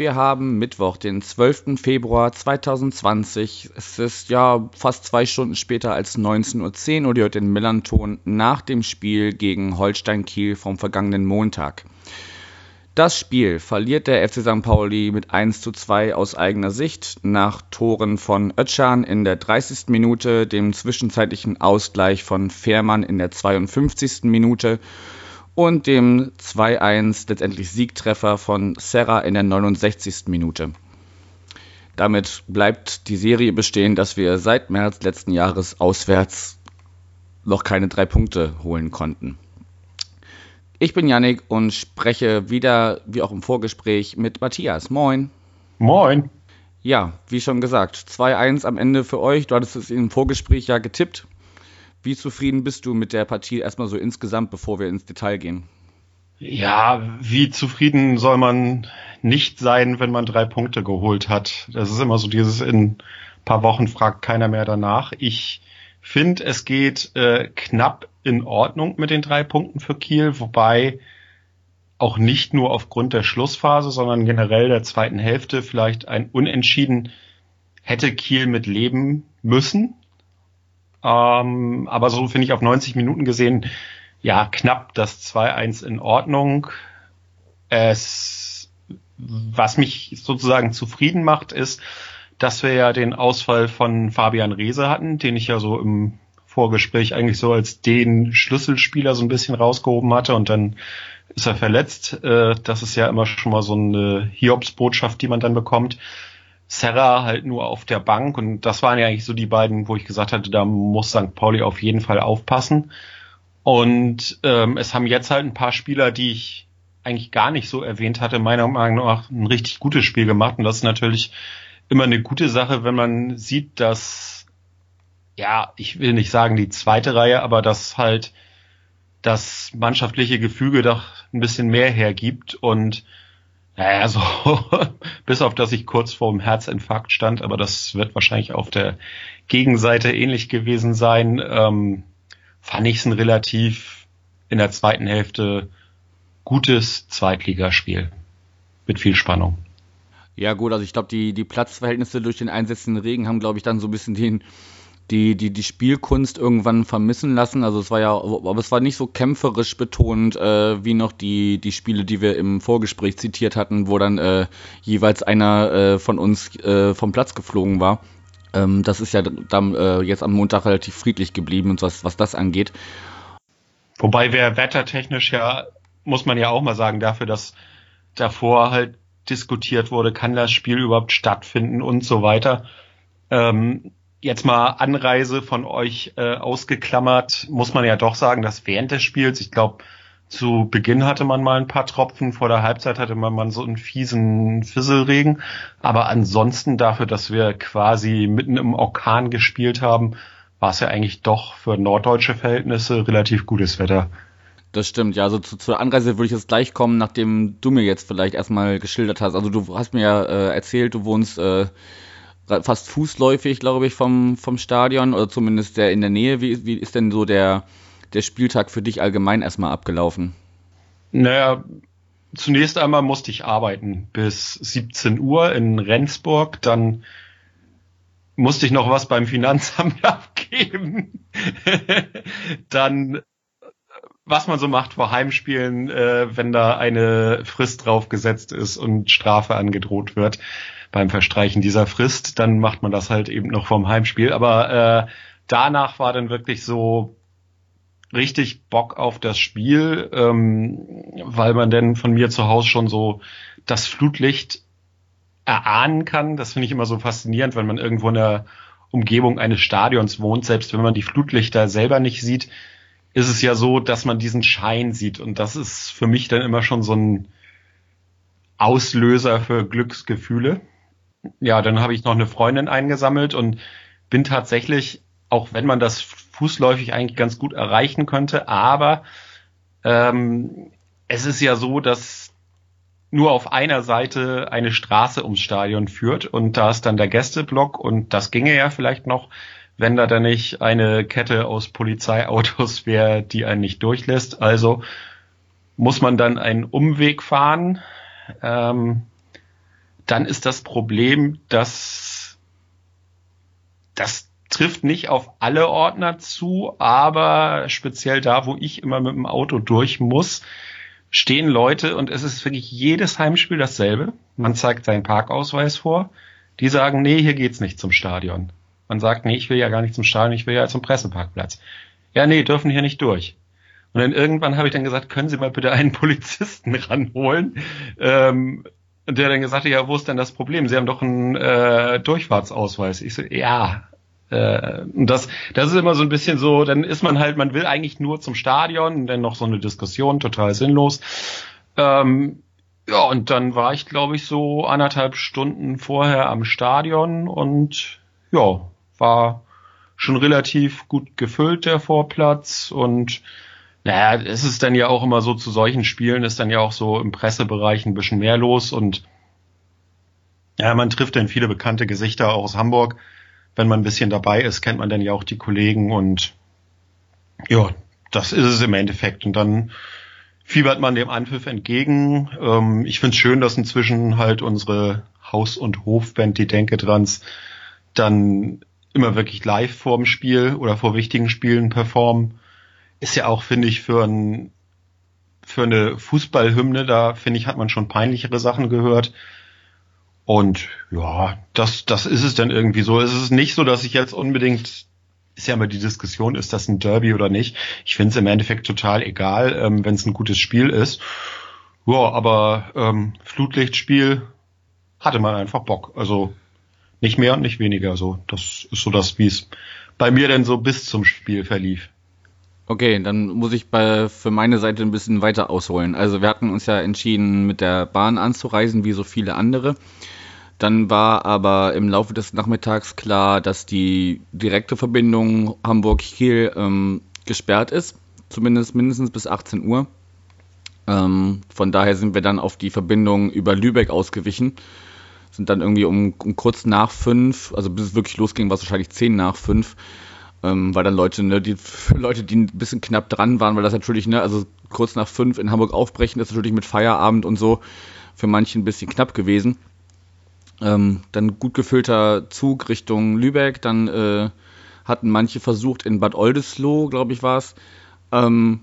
wir haben Mittwoch, den 12. Februar 2020. Es ist ja fast zwei Stunden später als 19.10 Uhr und ihr hört den Millanton nach dem Spiel gegen Holstein Kiel vom vergangenen Montag. Das Spiel verliert der FC St. Pauli mit 1 zu 2 aus eigener Sicht nach Toren von Özcan in der 30. Minute, dem zwischenzeitlichen Ausgleich von Fährmann in der 52. Minute und dem 2-1 letztendlich Siegtreffer von Serra in der 69. Minute. Damit bleibt die Serie bestehen, dass wir seit März letzten Jahres auswärts noch keine drei Punkte holen konnten. Ich bin Yannick und spreche wieder, wie auch im Vorgespräch, mit Matthias. Moin. Moin. Ja, wie schon gesagt, 2-1 am Ende für euch. Du hattest es im Vorgespräch ja getippt. Wie zufrieden bist du mit der Partie erstmal so insgesamt, bevor wir ins Detail gehen? Ja, wie zufrieden soll man nicht sein, wenn man drei Punkte geholt hat? Das ist immer so dieses in ein paar Wochen fragt keiner mehr danach. Ich finde, es geht äh, knapp in Ordnung mit den drei Punkten für Kiel, wobei auch nicht nur aufgrund der Schlussphase, sondern generell der zweiten Hälfte vielleicht ein Unentschieden hätte Kiel mit leben müssen. Ähm, aber so finde ich auf 90 Minuten gesehen, ja, knapp das 2-1 in Ordnung. Es, was mich sozusagen zufrieden macht, ist, dass wir ja den Ausfall von Fabian Reese hatten, den ich ja so im Vorgespräch eigentlich so als den Schlüsselspieler so ein bisschen rausgehoben hatte und dann ist er verletzt. Äh, das ist ja immer schon mal so eine Hiobsbotschaft, die man dann bekommt. Serra halt nur auf der Bank und das waren ja eigentlich so die beiden, wo ich gesagt hatte, da muss St. Pauli auf jeden Fall aufpassen. Und ähm, es haben jetzt halt ein paar Spieler, die ich eigentlich gar nicht so erwähnt hatte, meiner Meinung nach ein richtig gutes Spiel gemacht. Und das ist natürlich immer eine gute Sache, wenn man sieht, dass, ja, ich will nicht sagen die zweite Reihe, aber dass halt das mannschaftliche Gefüge doch ein bisschen mehr hergibt und naja, so bis auf dass ich kurz vor dem Herzinfarkt stand, aber das wird wahrscheinlich auf der Gegenseite ähnlich gewesen sein, ähm, fand ich es ein relativ in der zweiten Hälfte gutes Zweitligaspiel mit viel Spannung. Ja, gut, also ich glaube, die, die Platzverhältnisse durch den einsetzenden Regen haben, glaube ich, dann so ein bisschen den, die, die, die Spielkunst irgendwann vermissen lassen. Also es war ja, aber es war nicht so kämpferisch betont äh, wie noch die, die Spiele, die wir im Vorgespräch zitiert hatten, wo dann äh, jeweils einer äh, von uns äh, vom Platz geflogen war. Ähm, das ist ja dann äh, jetzt am Montag relativ friedlich geblieben und was, was das angeht. Wobei wir wettertechnisch ja, muss man ja auch mal sagen, dafür, dass davor halt diskutiert wurde, kann das Spiel überhaupt stattfinden und so weiter. Ähm, jetzt mal Anreise von euch äh, ausgeklammert, muss man ja doch sagen, dass während des Spiels, ich glaube, zu Beginn hatte man mal ein paar Tropfen, vor der Halbzeit hatte man mal so einen fiesen Fisselregen. Aber ansonsten dafür, dass wir quasi mitten im Orkan gespielt haben, war es ja eigentlich doch für norddeutsche Verhältnisse relativ gutes Wetter. Das stimmt, ja. Also zu, zur Anreise würde ich jetzt gleich kommen, nachdem du mir jetzt vielleicht erstmal geschildert hast. Also du hast mir ja äh, erzählt, du wohnst äh, fast fußläufig, glaube ich, vom, vom Stadion oder zumindest der in der Nähe. Wie, wie ist denn so der, der Spieltag für dich allgemein erstmal abgelaufen? Naja, zunächst einmal musste ich arbeiten bis 17 Uhr in Rendsburg, dann musste ich noch was beim Finanzamt abgeben. dann was man so macht vor Heimspielen, äh, wenn da eine Frist draufgesetzt ist und Strafe angedroht wird beim Verstreichen dieser Frist, dann macht man das halt eben noch vorm Heimspiel. Aber äh, danach war dann wirklich so richtig Bock auf das Spiel, ähm, weil man denn von mir zu Hause schon so das Flutlicht erahnen kann. Das finde ich immer so faszinierend, wenn man irgendwo in der Umgebung eines Stadions wohnt, selbst wenn man die Flutlichter selber nicht sieht, ist es ja so, dass man diesen Schein sieht. Und das ist für mich dann immer schon so ein Auslöser für Glücksgefühle. Ja, dann habe ich noch eine Freundin eingesammelt und bin tatsächlich, auch wenn man das fußläufig eigentlich ganz gut erreichen könnte, aber ähm, es ist ja so, dass nur auf einer Seite eine Straße ums Stadion führt und da ist dann der Gästeblock und das ginge ja vielleicht noch, wenn da dann nicht eine Kette aus Polizeiautos wäre, die einen nicht durchlässt. Also muss man dann einen Umweg fahren. Ähm, dann ist das Problem, dass das trifft nicht auf alle Ordner zu, aber speziell da, wo ich immer mit dem Auto durch muss, stehen Leute und es ist wirklich jedes Heimspiel dasselbe. Man zeigt seinen Parkausweis vor. Die sagen, nee, hier geht's nicht zum Stadion. Man sagt, nee, ich will ja gar nicht zum Stadion, ich will ja zum Presseparkplatz. Ja, nee, dürfen hier nicht durch. Und dann irgendwann habe ich dann gesagt, können Sie mal bitte einen Polizisten ranholen? Ähm, der dann gesagt hat, ja, wo ist denn das Problem? Sie haben doch einen äh, Durchfahrtsausweis. Ich so, ja, äh, und das, das ist immer so ein bisschen so, dann ist man halt, man will eigentlich nur zum Stadion und dann noch so eine Diskussion, total sinnlos. Ähm, ja, und dann war ich, glaube ich, so anderthalb Stunden vorher am Stadion und ja, war schon relativ gut gefüllt, der Vorplatz und naja, es ist dann ja auch immer so, zu solchen Spielen ist dann ja auch so im Pressebereich ein bisschen mehr los und ja, man trifft dann viele bekannte Gesichter auch aus Hamburg wenn man ein bisschen dabei ist, kennt man dann ja auch die Kollegen und ja, das ist es im Endeffekt. Und dann fiebert man dem Anpfiff entgegen. Ähm, ich finde es schön, dass inzwischen halt unsere Haus- und Hofband, die Denke Drans, dann immer wirklich live vorm Spiel oder vor wichtigen Spielen performen. Ist ja auch, finde ich, für ein für eine Fußballhymne, da finde ich, hat man schon peinlichere Sachen gehört. Und ja, das, das ist es dann irgendwie so. Es ist nicht so, dass ich jetzt unbedingt, ist ja immer die Diskussion, ist das ein Derby oder nicht. Ich finde es im Endeffekt total egal, ähm, wenn es ein gutes Spiel ist. Ja, aber ähm, Flutlichtspiel hatte man einfach Bock. Also nicht mehr und nicht weniger. So, das ist so das, wie es bei mir denn so bis zum Spiel verlief. Okay, dann muss ich bei, für meine Seite ein bisschen weiter ausholen. Also wir hatten uns ja entschieden, mit der Bahn anzureisen, wie so viele andere. Dann war aber im Laufe des Nachmittags klar, dass die direkte Verbindung Hamburg-Kiel ähm, gesperrt ist, zumindest mindestens bis 18 Uhr. Ähm, von daher sind wir dann auf die Verbindung über Lübeck ausgewichen. Sind dann irgendwie um, um kurz nach fünf, also bis es wirklich losging, war es wahrscheinlich zehn nach fünf, ähm, weil dann Leute, ne, die Leute, die ein bisschen knapp dran waren, weil das natürlich, ne, also kurz nach fünf in Hamburg aufbrechen, das ist natürlich mit Feierabend und so für manche ein bisschen knapp gewesen. Ähm, dann gut gefüllter Zug Richtung Lübeck. Dann äh, hatten manche versucht, in Bad Oldesloe, glaube ich, war es, ähm,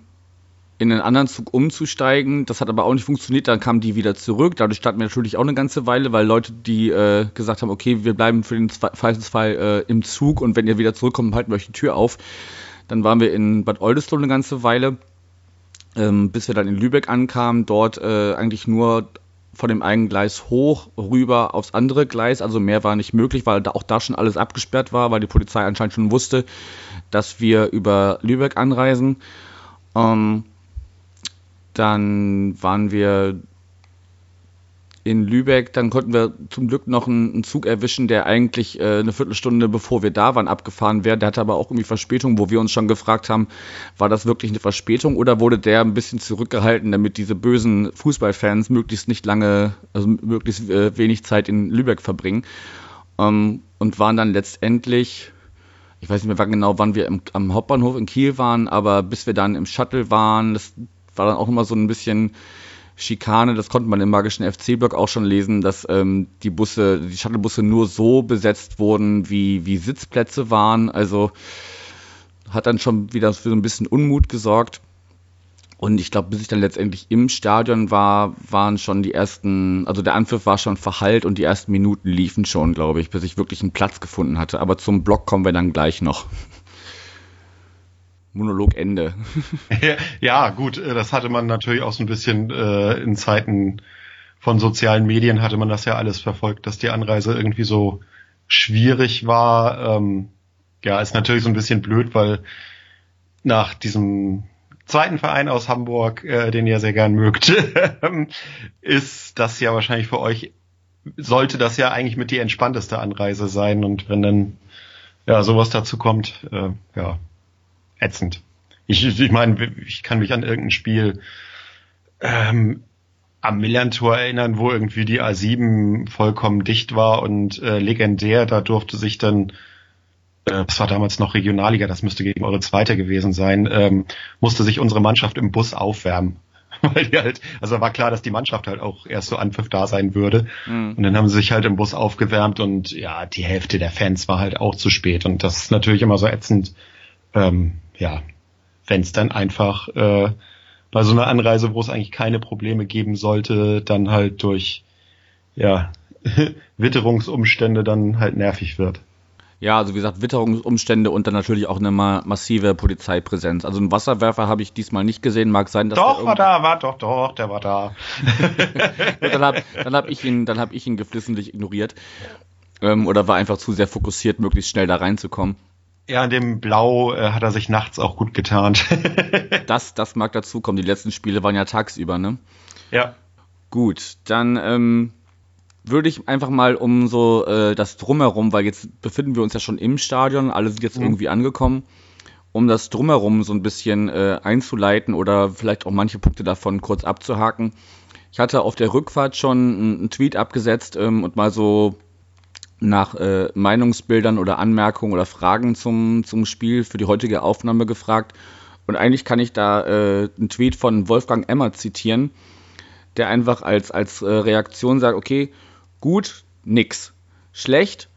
in einen anderen Zug umzusteigen. Das hat aber auch nicht funktioniert. Dann kamen die wieder zurück. Dadurch standen wir natürlich auch eine ganze Weile, weil Leute, die äh, gesagt haben, okay, wir bleiben für den Fall äh, im Zug und wenn ihr wieder zurückkommt, halten wir euch die Tür auf. Dann waren wir in Bad Oldesloe eine ganze Weile, ähm, bis wir dann in Lübeck ankamen. Dort äh, eigentlich nur von dem einen Gleis hoch rüber aufs andere Gleis. Also mehr war nicht möglich, weil da auch da schon alles abgesperrt war, weil die Polizei anscheinend schon wusste, dass wir über Lübeck anreisen. Ähm, dann waren wir in Lübeck. Dann konnten wir zum Glück noch einen, Zug erwischen, der eigentlich äh, eine Viertelstunde bevor wir da waren abgefahren wäre. Der hatte aber auch irgendwie Verspätung, wo wir uns schon gefragt haben, war das wirklich eine Verspätung oder wurde der ein bisschen zurückgehalten, damit diese bösen Fußballfans möglichst nicht lange, also möglichst äh, wenig Zeit in Lübeck verbringen. Ähm, und waren dann letztendlich ich weiß nicht mehr genau, wann wir am Hauptbahnhof in Kiel waren, aber bis wir dann im Shuttle waren, das war dann auch immer so ein bisschen Schikane, das konnte man im magischen FC-Blog auch schon lesen, dass ähm, die Busse, die Shuttlebusse nur so besetzt wurden, wie, wie Sitzplätze waren. Also hat dann schon wieder für so ein bisschen Unmut gesorgt. Und ich glaube, bis ich dann letztendlich im Stadion war, waren schon die ersten, also der Anpfiff war schon verhallt und die ersten Minuten liefen schon, glaube ich, bis ich wirklich einen Platz gefunden hatte. Aber zum Block kommen wir dann gleich noch. Monologende. ja, gut, äh, das hatte man natürlich auch so ein bisschen äh, in Zeiten von sozialen Medien hatte man das ja alles verfolgt, dass die Anreise irgendwie so schwierig war. Ähm, ja, ist natürlich so ein bisschen blöd, weil nach diesem zweiten Verein aus Hamburg, äh, den ihr sehr gern mögt, ist das ja wahrscheinlich für euch, sollte das ja eigentlich mit die entspannteste Anreise sein. Und wenn dann ja sowas dazu kommt, äh, ja, ätzend. Ich, ich meine, ich kann mich an irgendein Spiel ähm, am Millantor erinnern, wo irgendwie die A7 vollkommen dicht war und äh, legendär. Da durfte sich dann, äh, das war damals noch Regionalliga, das müsste gegen eure zweite gewesen sein, ähm, musste sich unsere Mannschaft im Bus aufwärmen. Weil die halt, also war klar, dass die Mannschaft halt auch erst so Anpfiff da sein würde. Mhm. Und dann haben sie sich halt im Bus aufgewärmt und ja, die Hälfte der Fans war halt auch zu spät. Und das ist natürlich immer so ätzend, ähm, ja, wenn es dann einfach äh, bei so einer Anreise, wo es eigentlich keine Probleme geben sollte, dann halt durch ja, Witterungsumstände dann halt nervig wird. Ja, also wie gesagt, Witterungsumstände und dann natürlich auch eine ma massive Polizeipräsenz. Also einen Wasserwerfer habe ich diesmal nicht gesehen. Mag sein, dass doch war da, war doch, doch, der war da. dann habe hab ich ihn, dann habe ich ihn geflissentlich ignoriert ähm, oder war einfach zu sehr fokussiert, möglichst schnell da reinzukommen. Ja, in dem Blau äh, hat er sich nachts auch gut getarnt. das, das mag dazukommen. Die letzten Spiele waren ja tagsüber, ne? Ja. Gut, dann ähm, würde ich einfach mal um so äh, das Drumherum, weil jetzt befinden wir uns ja schon im Stadion, alle sind jetzt mhm. irgendwie angekommen, um das Drumherum so ein bisschen äh, einzuleiten oder vielleicht auch manche Punkte davon kurz abzuhaken. Ich hatte auf der Rückfahrt schon einen Tweet abgesetzt ähm, und mal so nach äh, Meinungsbildern oder Anmerkungen oder Fragen zum, zum Spiel für die heutige Aufnahme gefragt. Und eigentlich kann ich da äh, einen Tweet von Wolfgang Emmer zitieren, der einfach als, als äh, Reaktion sagt, okay, gut, nix. Schlecht,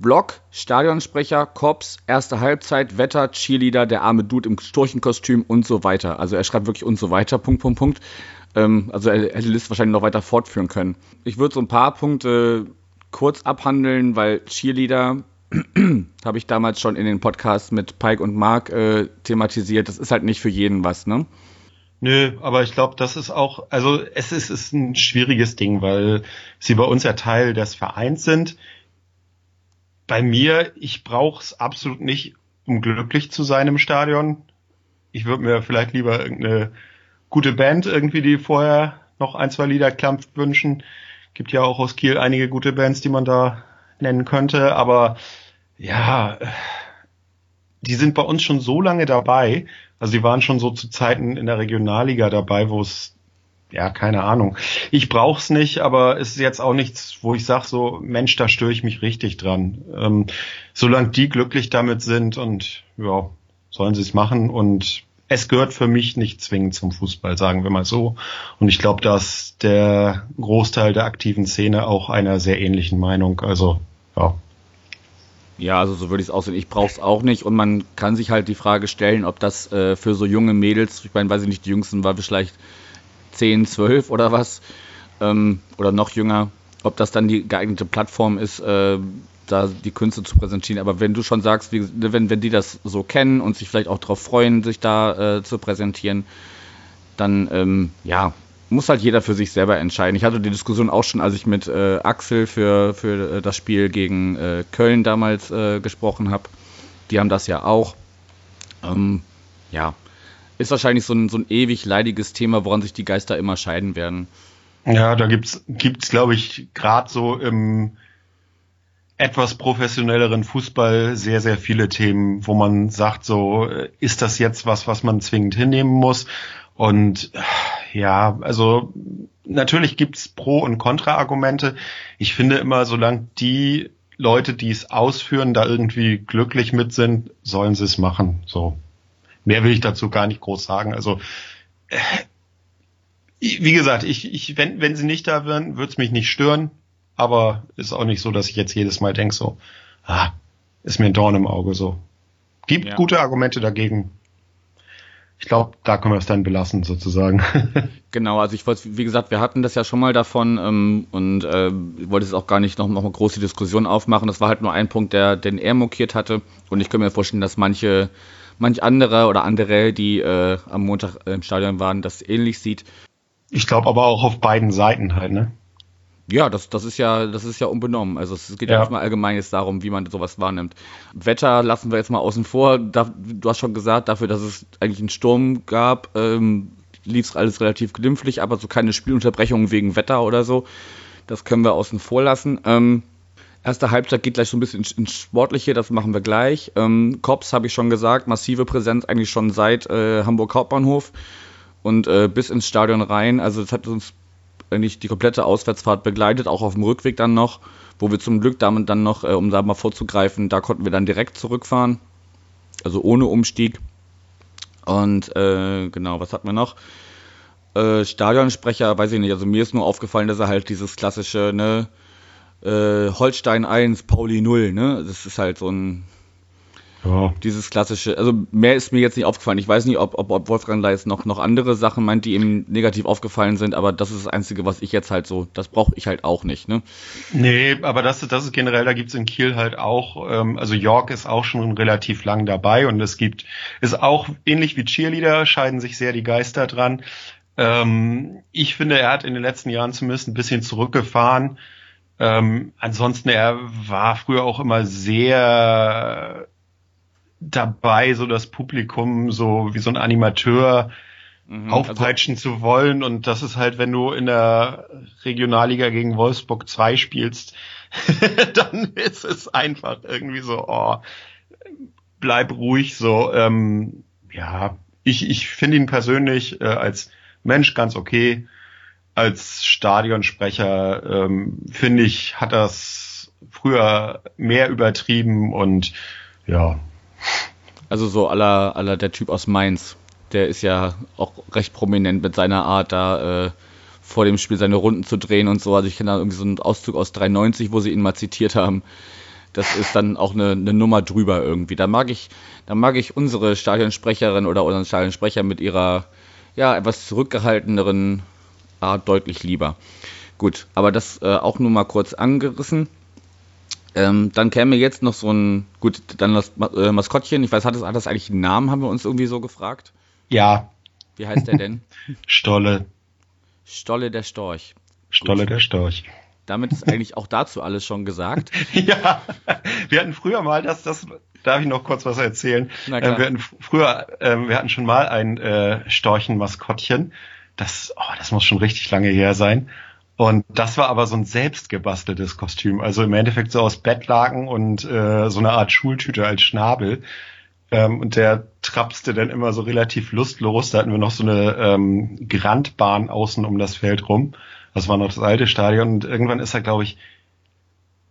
Block, Stadionsprecher, Cops, erste Halbzeit, Wetter, Cheerleader, der arme Dude im Sturchenkostüm und so weiter. Also er schreibt wirklich und so weiter, Punkt, Punkt, Punkt. Ähm, also er hätte die Liste wahrscheinlich noch weiter fortführen können. Ich würde so ein paar Punkte kurz abhandeln, weil Cheerleader habe ich damals schon in den Podcasts mit Pike und Mark äh, thematisiert. Das ist halt nicht für jeden was, ne? Nö, aber ich glaube, das ist auch, also es ist, ist ein schwieriges Ding, weil sie bei uns ja Teil des Vereins sind. Bei mir, ich brauche es absolut nicht, um glücklich zu sein im Stadion. Ich würde mir vielleicht lieber irgendeine gute Band irgendwie, die vorher noch ein, zwei Lieder klampft, wünschen. Gibt ja auch aus Kiel einige gute Bands, die man da nennen könnte, aber ja, die sind bei uns schon so lange dabei. Also die waren schon so zu Zeiten in der Regionalliga dabei, wo es ja, keine Ahnung. Ich brauch's nicht, aber es ist jetzt auch nichts, wo ich sage so, Mensch, da störe ich mich richtig dran. Ähm, solange die glücklich damit sind und ja, sollen sie es machen und es gehört für mich nicht zwingend zum Fußball, sagen wir mal so. Und ich glaube, dass der Großteil der aktiven Szene auch einer sehr ähnlichen Meinung. Also, ja. Ja, also so würde ich es aussehen. Ich brauche es auch nicht und man kann sich halt die Frage stellen, ob das äh, für so junge Mädels, ich meine, weiß ich nicht, die Jüngsten war vielleicht 10, 12 oder was, ähm, oder noch jünger, ob das dann die geeignete Plattform ist, äh, da die Künste zu präsentieren. Aber wenn du schon sagst, wie, wenn, wenn die das so kennen und sich vielleicht auch darauf freuen, sich da äh, zu präsentieren, dann ähm, ja, muss halt jeder für sich selber entscheiden. Ich hatte die Diskussion auch schon, als ich mit äh, Axel für, für äh, das Spiel gegen äh, Köln damals äh, gesprochen habe. Die haben das ja auch. Ähm, ja, ist wahrscheinlich so ein, so ein ewig leidiges Thema, woran sich die Geister immer scheiden werden. Ja, da gibt's, gibt's glaube ich, gerade so im etwas professionelleren Fußball sehr, sehr viele Themen, wo man sagt, so, äh, ist das jetzt was, was man zwingend hinnehmen muss? Und ja, also natürlich gibt's Pro- und Kontra-Argumente. Ich finde immer, solange die Leute, die es ausführen, da irgendwie glücklich mit sind, sollen sie es machen. So. Mehr will ich dazu gar nicht groß sagen. Also, äh, wie gesagt, ich, ich, wenn, wenn sie nicht da wären, würde es mich nicht stören aber ist auch nicht so, dass ich jetzt jedes Mal denke so, ah, ist mir ein Dorn im Auge so. Gibt ja. gute Argumente dagegen. Ich glaube, da können wir es dann belassen, sozusagen. genau, also ich wollte, wie gesagt, wir hatten das ja schon mal davon ähm, und äh, wollte es auch gar nicht noch, noch eine große Diskussion aufmachen. Das war halt nur ein Punkt, der den er mokiert hatte. Und ich kann mir vorstellen, dass manche, manch andere oder andere, die äh, am Montag im Stadion waren, das ähnlich sieht. Ich glaube aber auch auf beiden Seiten halt, ne? Ja, das, das ist ja, das ist ja unbenommen. Also es geht ja, ja nicht mal allgemein jetzt darum, wie man sowas wahrnimmt. Wetter lassen wir jetzt mal außen vor. Da, du hast schon gesagt, dafür, dass es eigentlich einen Sturm gab, ähm, lief es alles relativ glimpflich, aber so keine Spielunterbrechungen wegen Wetter oder so. Das können wir außen vor lassen. Ähm, erste Halbzeit geht gleich so ein bisschen ins, ins Sportliche, das machen wir gleich. Ähm, Cops habe ich schon gesagt, massive Präsenz eigentlich schon seit äh, Hamburg Hauptbahnhof und äh, bis ins Stadion rein. Also das hat uns eigentlich die komplette Auswärtsfahrt begleitet, auch auf dem Rückweg dann noch, wo wir zum Glück damit dann noch, äh, um da mal vorzugreifen, da konnten wir dann direkt zurückfahren, also ohne Umstieg. Und äh, genau, was hatten wir noch? Äh, Stadionsprecher, weiß ich nicht, also mir ist nur aufgefallen, dass er halt dieses klassische, ne, äh, Holstein 1, Pauli 0, ne? Das ist halt so ein ja. Dieses klassische, also mehr ist mir jetzt nicht aufgefallen. Ich weiß nicht, ob, ob, ob Wolfgang Leis noch, noch andere Sachen meint, die ihm negativ aufgefallen sind, aber das ist das Einzige, was ich jetzt halt so, das brauche ich halt auch nicht. Ne? Nee, aber das, das ist generell, da gibt's in Kiel halt auch, ähm, also York ist auch schon relativ lang dabei und es gibt, ist auch ähnlich wie Cheerleader, scheiden sich sehr die Geister dran. Ähm, ich finde, er hat in den letzten Jahren zumindest ein bisschen zurückgefahren. Ähm, ansonsten, er war früher auch immer sehr dabei, so das Publikum so wie so ein Animateur mhm, also aufpeitschen also zu wollen. Und das ist halt, wenn du in der Regionalliga gegen Wolfsburg 2 spielst, dann ist es einfach irgendwie so, oh, bleib ruhig so. Ähm, ja, ich, ich finde ihn persönlich äh, als Mensch ganz okay. Als Stadionsprecher ähm, finde ich, hat das früher mehr übertrieben und ja, also so aller aller der Typ aus Mainz. Der ist ja auch recht prominent mit seiner Art, da äh, vor dem Spiel seine Runden zu drehen und so. Also ich kenne da irgendwie so einen Auszug aus 93, wo sie ihn mal zitiert haben. Das ist dann auch eine, eine Nummer drüber irgendwie. Da mag ich, da mag ich unsere Stadionsprecherin oder unseren Stadionsprecher mit ihrer ja etwas zurückgehalteneren Art deutlich lieber. Gut, aber das äh, auch nur mal kurz angerissen. Ähm, dann käme jetzt noch so ein, gut, dann das äh, Maskottchen. Ich weiß, hat das, hat das eigentlich einen Namen, haben wir uns irgendwie so gefragt? Ja. Wie heißt der denn? Stolle. Stolle der Storch. Stolle gut. der Storch. Damit ist eigentlich auch dazu alles schon gesagt. ja, wir hatten früher mal, das, das darf ich noch kurz was erzählen. Na klar. Ähm, wir hatten früher, ähm, wir hatten schon mal ein äh, Storchen-Maskottchen. Das, oh, das muss schon richtig lange her sein. Und das war aber so ein selbstgebasteltes Kostüm. Also im Endeffekt so aus Bettlaken und äh, so eine Art Schultüte als Schnabel. Ähm, und der trapste dann immer so relativ lustlos. Da hatten wir noch so eine ähm, Grandbahn außen um das Feld rum. Das war noch das alte Stadion. Und irgendwann ist er, glaube ich,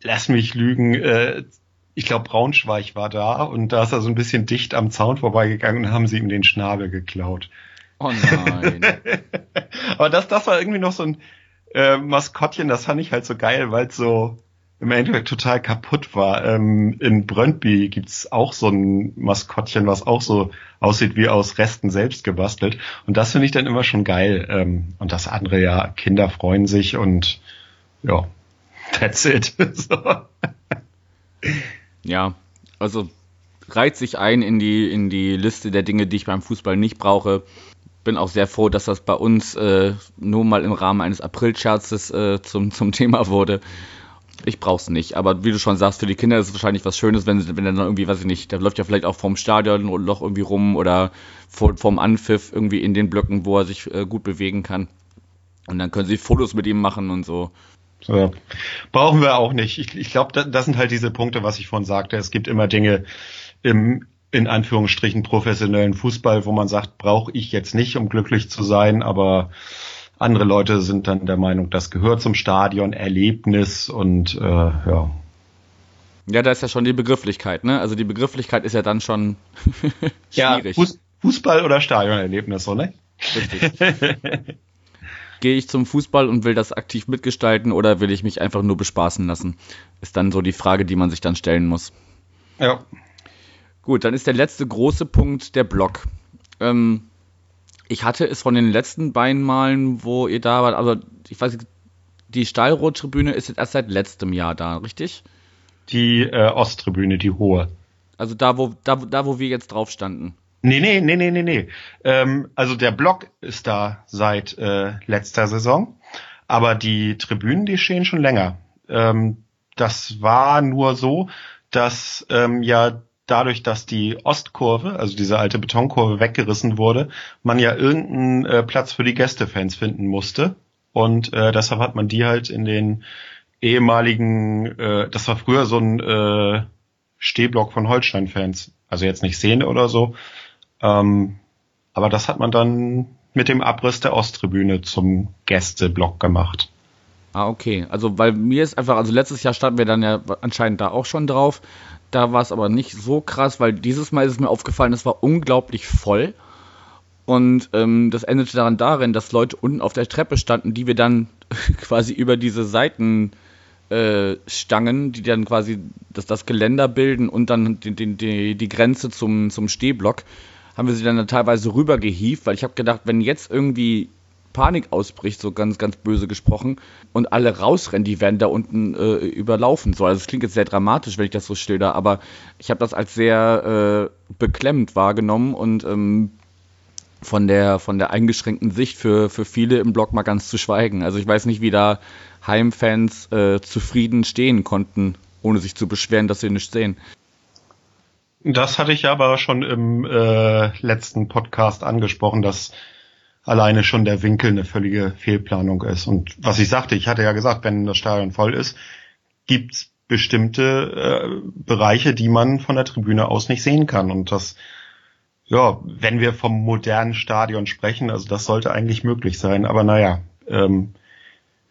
lass mich lügen, äh, ich glaube Braunschweig war da und da ist er so ein bisschen dicht am Zaun vorbeigegangen und haben sie ihm den Schnabel geklaut. Oh nein. Aber das, das war irgendwie noch so ein, äh, Maskottchen, das fand ich halt so geil, weil es so im Endeffekt total kaputt war. Ähm, in Brøndby gibt's auch so ein Maskottchen, was auch so aussieht wie aus Resten selbst gebastelt. Und das finde ich dann immer schon geil. Ähm, und das andere ja, Kinder freuen sich und ja, that's it. so. Ja, also reiht sich ein in die, in die Liste der Dinge, die ich beim Fußball nicht brauche bin auch sehr froh, dass das bei uns äh, nur mal im Rahmen eines Aprilscherzes äh, zum, zum Thema wurde. Ich brauch's nicht, aber wie du schon sagst, für die Kinder ist es wahrscheinlich was Schönes, wenn, wenn dann irgendwie, weiß ich nicht, der läuft ja vielleicht auch vorm Stadion und noch irgendwie rum oder vor, vorm Anpfiff irgendwie in den Blöcken, wo er sich äh, gut bewegen kann. Und dann können sie Fotos mit ihm machen und so. Ja. Brauchen wir auch nicht. Ich, ich glaube, das sind halt diese Punkte, was ich vorhin sagte. Es gibt immer Dinge im, in Anführungsstrichen professionellen Fußball, wo man sagt, brauche ich jetzt nicht, um glücklich zu sein, aber andere Leute sind dann der Meinung, das gehört zum Stadion, Erlebnis und äh, ja. Ja, da ist ja schon die Begrifflichkeit, ne? Also die Begrifflichkeit ist ja dann schon schwierig. Ja, Fußball oder Stadionerlebnis, so, ne? Richtig. Gehe ich zum Fußball und will das aktiv mitgestalten oder will ich mich einfach nur bespaßen lassen? Ist dann so die Frage, die man sich dann stellen muss. Ja. Gut, dann ist der letzte große Punkt der Block. Ähm, ich hatte es von den letzten beiden Malen, wo ihr da wart, also ich weiß nicht, die Stahlrohrtribüne ist jetzt erst seit letztem Jahr da, richtig? Die äh, Osttribüne, die hohe. Also da, wo, da, da, wo wir jetzt drauf standen. Nee, nee, nee, nee, nee, nee. Ähm, also der Block ist da seit äh, letzter Saison, aber die Tribünen, die stehen schon länger. Ähm, das war nur so, dass ähm, ja dadurch, dass die Ostkurve, also diese alte Betonkurve weggerissen wurde, man ja irgendeinen äh, Platz für die Gästefans finden musste. Und äh, deshalb hat man die halt in den ehemaligen, äh, das war früher so ein äh, Stehblock von Holstein-Fans. Also jetzt nicht Szene oder so. Ähm, aber das hat man dann mit dem Abriss der Osttribüne zum Gästeblock gemacht. Ah, okay. Also, weil mir ist einfach, also letztes Jahr standen wir dann ja anscheinend da auch schon drauf. Da war es aber nicht so krass, weil dieses Mal ist es mir aufgefallen, es war unglaublich voll. Und ähm, das endete daran darin, dass Leute unten auf der Treppe standen, die wir dann quasi über diese Seitenstangen, äh, die dann quasi das, das Geländer bilden und dann die, die, die Grenze zum, zum Stehblock, haben wir sie dann teilweise rübergehievt, weil ich habe gedacht, wenn jetzt irgendwie Panik ausbricht, so ganz, ganz böse gesprochen, und alle rausrennen, die werden da unten äh, überlaufen. So, also es klingt jetzt sehr dramatisch, wenn ich das so schilder, aber ich habe das als sehr äh, beklemmend wahrgenommen und ähm, von der, von der eingeschränkten Sicht für, für viele im Blog mal ganz zu schweigen. Also ich weiß nicht, wie da Heimfans äh, zufrieden stehen konnten, ohne sich zu beschweren, dass sie nichts sehen. Das hatte ich aber schon im äh, letzten Podcast angesprochen, dass alleine schon der Winkel eine völlige Fehlplanung ist. Und was ich sagte, ich hatte ja gesagt, wenn das Stadion voll ist, gibt's bestimmte äh, Bereiche, die man von der Tribüne aus nicht sehen kann. Und das ja, wenn wir vom modernen Stadion sprechen, also das sollte eigentlich möglich sein. Aber naja, ähm,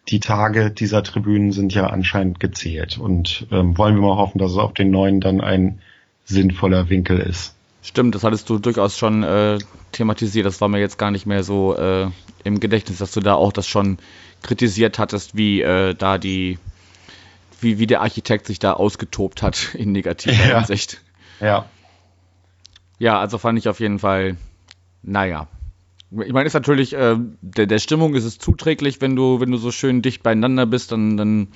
die Tage dieser Tribünen sind ja anscheinend gezählt. Und ähm, wollen wir mal hoffen, dass es auf den neuen dann ein sinnvoller Winkel ist. Stimmt, das hattest du durchaus schon äh, thematisiert. Das war mir jetzt gar nicht mehr so äh, im Gedächtnis, dass du da auch das schon kritisiert hattest, wie äh, da die, wie, wie der Architekt sich da ausgetobt hat in negativer ja. Hinsicht. Ja. Ja, also fand ich auf jeden Fall, naja. Ich meine, ist natürlich, äh, der, der Stimmung ist es zuträglich, wenn du, wenn du so schön dicht beieinander bist, dann, dann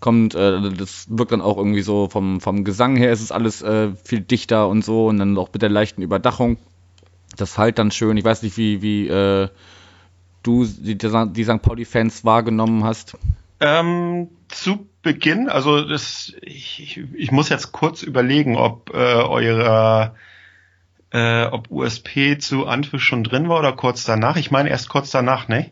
kommt, äh, das wirkt dann auch irgendwie so vom, vom Gesang her ist es alles äh, viel dichter und so und dann auch mit der leichten Überdachung. Das halt dann schön. Ich weiß nicht, wie, wie äh, du die, die St. Pauli-Fans wahrgenommen hast. Ähm, zu Beginn, also das, ich, ich muss jetzt kurz überlegen, ob äh, eure äh, ob USP zu Antwisch schon drin war oder kurz danach. Ich meine erst kurz danach, ne?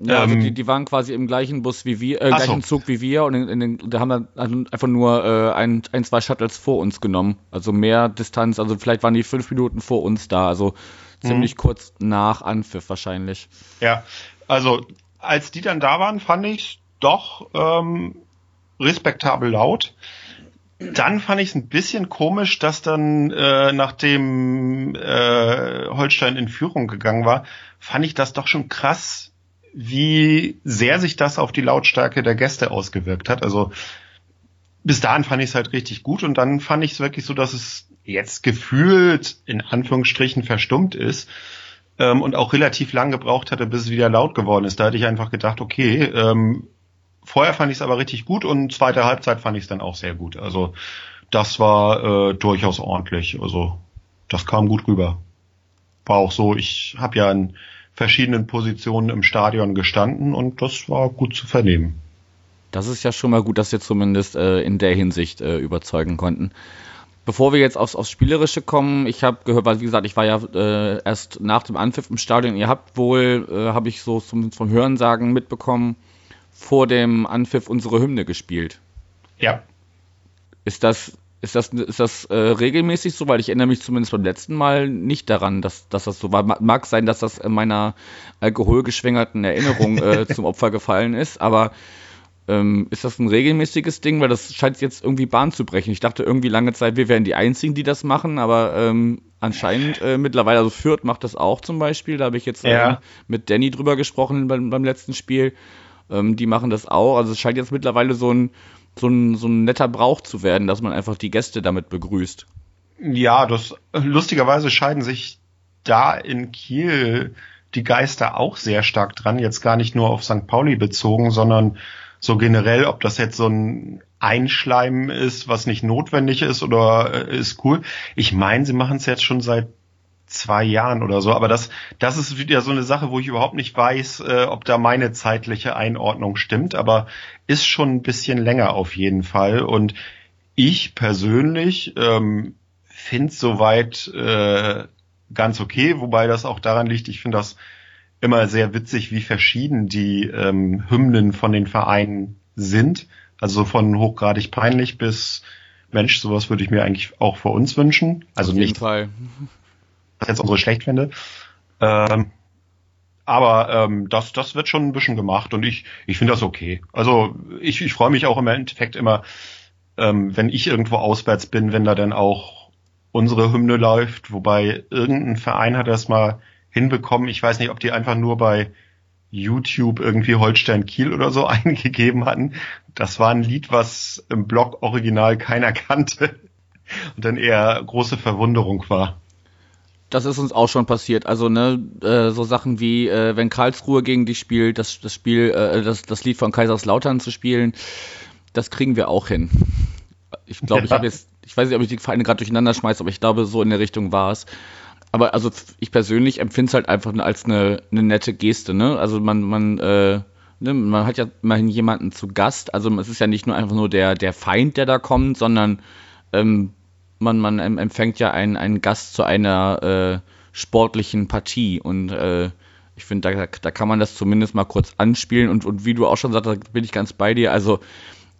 Ja, also ähm, die, die waren quasi im gleichen Bus wie wir, äh, gleichen so. Zug wie wir und in, in den, da haben wir also einfach nur äh, ein, ein, zwei Shuttles vor uns genommen. Also mehr Distanz, also vielleicht waren die fünf Minuten vor uns da, also ziemlich mhm. kurz nach Anpfiff wahrscheinlich. Ja, also als die dann da waren, fand ich doch ähm, respektabel laut. Dann fand ich es ein bisschen komisch, dass dann, äh, nachdem äh, Holstein in Führung gegangen war, fand ich das doch schon krass, wie sehr sich das auf die Lautstärke der Gäste ausgewirkt hat. Also bis dahin fand ich es halt richtig gut und dann fand ich es wirklich so, dass es jetzt gefühlt in Anführungsstrichen verstummt ist ähm, und auch relativ lang gebraucht hatte, bis es wieder laut geworden ist. Da hatte ich einfach gedacht, okay, ähm, Vorher fand ich es aber richtig gut und zweite Halbzeit fand ich es dann auch sehr gut. Also das war äh, durchaus ordentlich. Also das kam gut rüber. War auch so, ich habe ja in verschiedenen Positionen im Stadion gestanden und das war gut zu vernehmen. Das ist ja schon mal gut, dass wir zumindest äh, in der Hinsicht äh, überzeugen konnten. Bevor wir jetzt aufs, aufs Spielerische kommen, ich habe gehört, weil wie gesagt, ich war ja äh, erst nach dem Anpfiff im Stadion. Ihr habt wohl, äh, habe ich so zum, vom Hörensagen mitbekommen, vor dem Anpfiff unsere Hymne gespielt. Ja. Ist das, ist das, ist das äh, regelmäßig so? Weil ich erinnere mich zumindest beim letzten Mal nicht daran, dass, dass das so war. Mag sein, dass das in meiner alkoholgeschwängerten Erinnerung äh, zum Opfer gefallen ist, aber ähm, ist das ein regelmäßiges Ding? Weil das scheint jetzt irgendwie Bahn zu brechen. Ich dachte irgendwie lange Zeit, wir wären die Einzigen, die das machen, aber ähm, anscheinend äh, mittlerweile, also Fürth macht das auch zum Beispiel. Da habe ich jetzt ja. äh, mit Danny drüber gesprochen beim, beim letzten Spiel. Ähm, die machen das auch. Also es scheint jetzt mittlerweile so ein, so ein, so ein netter Brauch zu werden, dass man einfach die Gäste damit begrüßt. Ja, das lustigerweise scheiden sich da in Kiel die Geister auch sehr stark dran, jetzt gar nicht nur auf St. Pauli bezogen, sondern so generell, ob das jetzt so ein Einschleimen ist, was nicht notwendig ist oder äh, ist cool. Ich meine, sie machen es jetzt schon seit zwei Jahren oder so. Aber das, das ist wieder so eine Sache, wo ich überhaupt nicht weiß, äh, ob da meine zeitliche Einordnung stimmt. Aber ist schon ein bisschen länger auf jeden Fall. Und ich persönlich ähm, finde soweit äh, ganz okay, wobei das auch daran liegt, ich finde das immer sehr witzig, wie verschieden die ähm, Hymnen von den Vereinen sind. Also von hochgradig peinlich bis Mensch, sowas würde ich mir eigentlich auch für uns wünschen. Also Auf jeden nicht, Fall jetzt unsere schlecht finde. Ähm, Aber ähm, das, das wird schon ein bisschen gemacht und ich, ich finde das okay. Also ich, ich freue mich auch im Endeffekt immer, ähm, wenn ich irgendwo auswärts bin, wenn da dann auch unsere Hymne läuft, wobei irgendein Verein hat das mal hinbekommen. Ich weiß nicht, ob die einfach nur bei YouTube irgendwie Holstein Kiel oder so eingegeben hatten. Das war ein Lied, was im Blog original keiner kannte und dann eher große Verwunderung war. Das ist uns auch schon passiert. Also ne, äh, so Sachen wie äh, wenn Karlsruhe gegen dich spielt, das, das Spiel, äh, das, das Lied von Kaiserslautern zu spielen, das kriegen wir auch hin. Ich glaube, ja. ich habe jetzt, ich weiß nicht, ob ich die Vereine gerade durcheinander schmeiße, aber ich glaube, so in der Richtung war es. Aber also ich persönlich empfinde es halt einfach als eine, eine nette Geste, ne? Also man, man, äh, ne, man hat ja immerhin jemanden zu Gast. Also es ist ja nicht nur einfach nur der, der Feind, der da kommt, sondern ähm, man, man empfängt ja einen, einen Gast zu einer äh, sportlichen Partie und äh, ich finde, da, da kann man das zumindest mal kurz anspielen und, und wie du auch schon sagst, da bin ich ganz bei dir. Also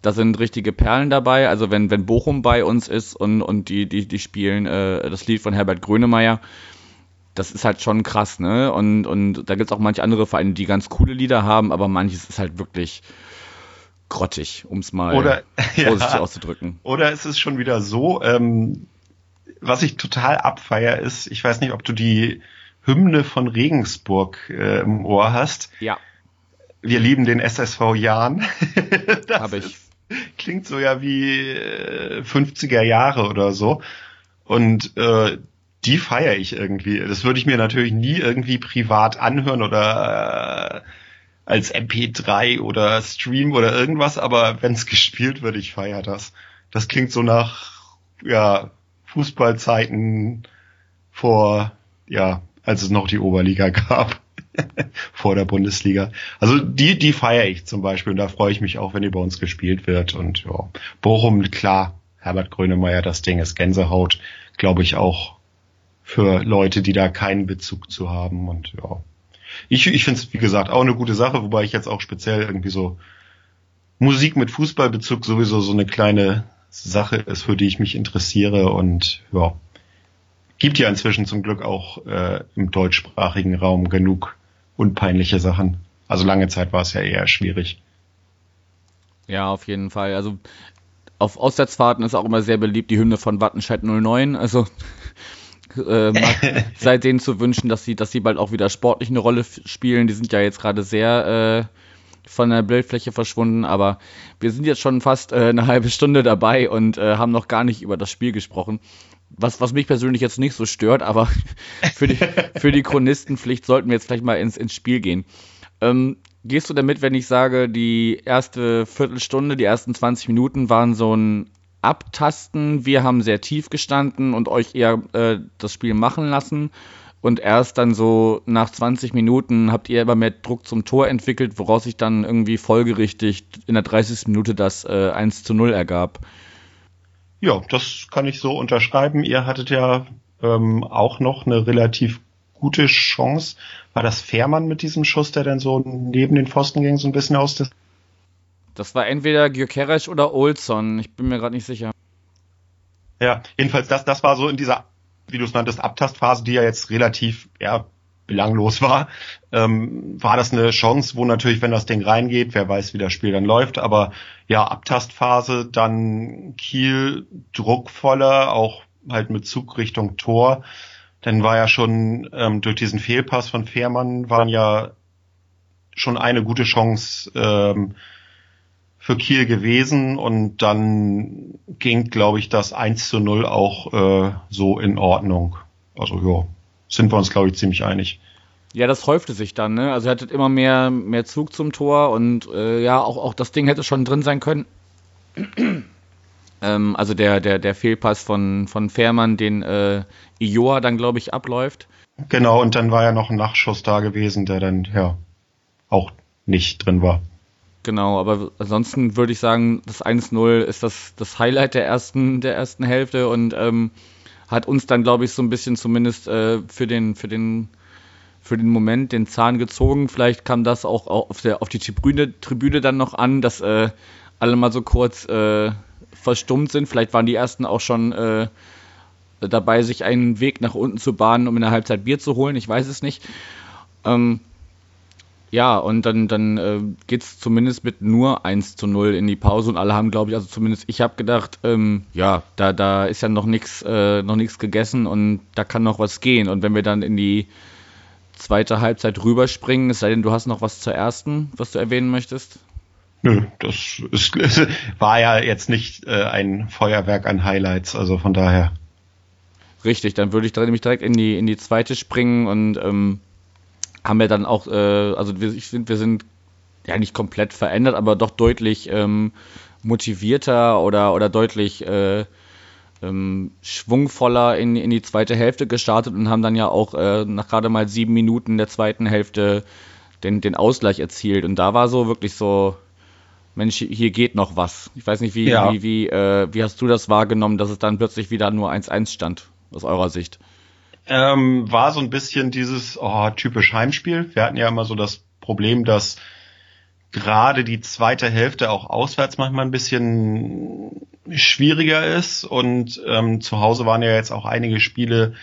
da sind richtige Perlen dabei. Also wenn, wenn Bochum bei uns ist und, und die, die, die spielen äh, das Lied von Herbert Grönemeyer, das ist halt schon krass, ne? Und, und da gibt es auch manche andere Vereine, die ganz coole Lieder haben, aber manches ist halt wirklich grottig, um es mal oder, vorsichtig ja, auszudrücken. Oder ist es schon wieder so, ähm, was ich total abfeier ist, ich weiß nicht, ob du die Hymne von Regensburg äh, im Ohr hast. Ja. Wir lieben den SSV Jahn. Habe ich. Ist, klingt so ja wie äh, 50er Jahre oder so. Und äh, die feiere ich irgendwie. Das würde ich mir natürlich nie irgendwie privat anhören oder äh, als MP3 oder Stream oder irgendwas, aber wenn es gespielt wird, ich feiere das. Das klingt so nach ja, Fußballzeiten vor, ja, als es noch die Oberliga gab. vor der Bundesliga. Also die, die feiere ich zum Beispiel und da freue ich mich auch, wenn die bei uns gespielt wird. Und ja, Bochum, klar, Herbert Grönemeyer, das Ding ist Gänsehaut, glaube ich auch für Leute, die da keinen Bezug zu haben. Und ja, ich, ich finde es, wie gesagt, auch eine gute Sache, wobei ich jetzt auch speziell irgendwie so Musik mit Fußballbezug sowieso so eine kleine Sache ist, für die ich mich interessiere und ja, gibt ja inzwischen zum Glück auch äh, im deutschsprachigen Raum genug unpeinliche Sachen. Also lange Zeit war es ja eher schwierig. Ja, auf jeden Fall. Also auf Auswärtsfahrten ist auch immer sehr beliebt die Hymne von Wattenscheid 09. Also äh, sei denen zu wünschen, dass sie, dass sie bald auch wieder sportlich eine Rolle spielen. Die sind ja jetzt gerade sehr äh, von der Bildfläche verschwunden, aber wir sind jetzt schon fast äh, eine halbe Stunde dabei und äh, haben noch gar nicht über das Spiel gesprochen. Was, was mich persönlich jetzt nicht so stört, aber für die, für die Chronistenpflicht sollten wir jetzt gleich mal ins, ins Spiel gehen. Ähm, gehst du damit, wenn ich sage, die erste Viertelstunde, die ersten 20 Minuten waren so ein Abtasten? Wir haben sehr tief gestanden und euch eher äh, das Spiel machen lassen. Und erst dann so nach 20 Minuten habt ihr immer mehr Druck zum Tor entwickelt, woraus sich dann irgendwie folgerichtig in der 30. Minute das äh, 1 zu 0 ergab. Ja, das kann ich so unterschreiben. Ihr hattet ja ähm, auch noch eine relativ gute Chance. War das Fährmann mit diesem Schuss, der dann so neben den Pfosten ging, so ein bisschen aus des Das war entweder Gyökeres oder Olson. Ich bin mir gerade nicht sicher. Ja, jedenfalls das, das war so in dieser, wie du es nanntest, Abtastphase, die ja jetzt relativ ja, belanglos war, ähm, war das eine Chance, wo natürlich, wenn das Ding reingeht, wer weiß, wie das Spiel dann läuft, aber ja, Abtastphase, dann Kiel druckvoller, auch halt mit Zug Richtung Tor. Dann war ja schon ähm, durch diesen Fehlpass von Fährmann waren ja schon eine gute Chance ähm, für Kiel gewesen und dann ging, glaube ich, das 1 zu 0 auch äh, so in Ordnung. Also ja, sind wir uns, glaube ich, ziemlich einig. Ja, das häufte sich dann, ne? Also er hatte immer mehr, mehr Zug zum Tor und äh, ja, auch, auch das Ding hätte schon drin sein können. ähm, also der, der, der Fehlpass von, von Fährmann, den äh, Ioa dann, glaube ich, abläuft. Genau, und dann war ja noch ein Nachschuss da gewesen, der dann, ja, auch nicht drin war. Genau, aber ansonsten würde ich sagen, das 1-0 ist das, das Highlight der ersten, der ersten Hälfte und ähm, hat uns dann, glaube ich, so ein bisschen zumindest äh, für den, für den für den Moment den Zahn gezogen. Vielleicht kam das auch auf, der, auf die Tribüne, Tribüne dann noch an, dass äh, alle mal so kurz äh, verstummt sind. Vielleicht waren die ersten auch schon äh, dabei, sich einen Weg nach unten zu bahnen, um in der Halbzeit Bier zu holen. Ich weiß es nicht. Ähm, Ja, und dann, dann äh, geht es zumindest mit nur 1 zu 0 in die Pause und alle haben, glaube ich, also zumindest ich habe gedacht, ähm, ja, da, da ist ja noch nichts äh, noch nichts gegessen und da kann noch was gehen. Und wenn wir dann in die zweite Halbzeit rüberspringen, es sei denn, du hast noch was zur ersten, was du erwähnen möchtest? Nö, das ist, war ja jetzt nicht äh, ein Feuerwerk an Highlights, also von daher. Richtig, dann würde ich da nämlich direkt in die, in die zweite springen und ähm, haben wir dann auch, äh, also wir, ich finde, wir sind ja nicht komplett verändert, aber doch deutlich ähm, motivierter oder, oder deutlich äh, ähm, schwungvoller in, in die zweite Hälfte gestartet und haben dann ja auch äh, nach gerade mal sieben Minuten der zweiten Hälfte den, den Ausgleich erzielt. Und da war so wirklich so, Mensch, hier geht noch was. Ich weiß nicht, wie, ja. wie, wie, äh, wie hast du das wahrgenommen, dass es dann plötzlich wieder nur 1-1 stand, aus eurer Sicht? Ähm, war so ein bisschen dieses oh, typisch Heimspiel. Wir hatten ja immer so das Problem, dass gerade die zweite Hälfte auch auswärts manchmal ein bisschen schwieriger ist und ähm, zu Hause waren ja jetzt auch einige Spiele,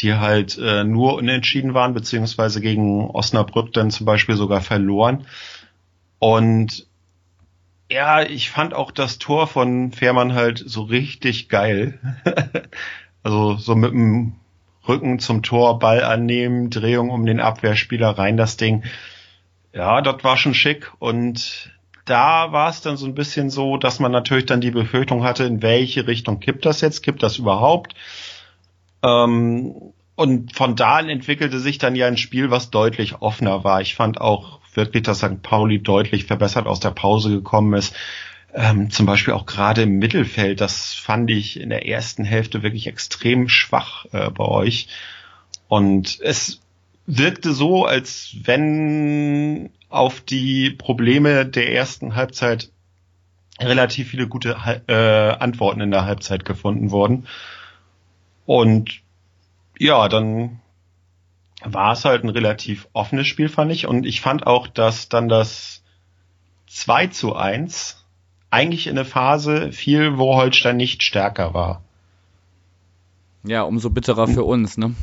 die halt äh, nur unentschieden waren, beziehungsweise gegen Osnabrück dann zum Beispiel sogar verloren. Und ja, ich fand auch das Tor von Fährmann halt so richtig geil. also so mit dem Rücken zum Tor, Ball annehmen, Drehung um den Abwehrspieler rein das Ding. Ja, das war schon schick und da war es dann so ein bisschen so, dass man natürlich dann die Befürchtung hatte, in welche Richtung kippt das jetzt, kippt das überhaupt? Ähm, und von da an entwickelte sich dann ja ein Spiel, was deutlich offener war. Ich fand auch wirklich, dass St. Pauli deutlich verbessert aus der Pause gekommen ist. Ähm, zum Beispiel auch gerade im Mittelfeld, das fand ich in der ersten Hälfte wirklich extrem schwach äh, bei euch. Und es wirkte so, als wenn auf die Probleme der ersten Halbzeit relativ viele gute äh, Antworten in der Halbzeit gefunden wurden. Und ja, dann war es halt ein relativ offenes Spiel, fand ich. Und ich fand auch, dass dann das 2 zu 1 eigentlich in eine Phase fiel, wo Holstein nicht stärker war. Ja, umso bitterer für uns, ne?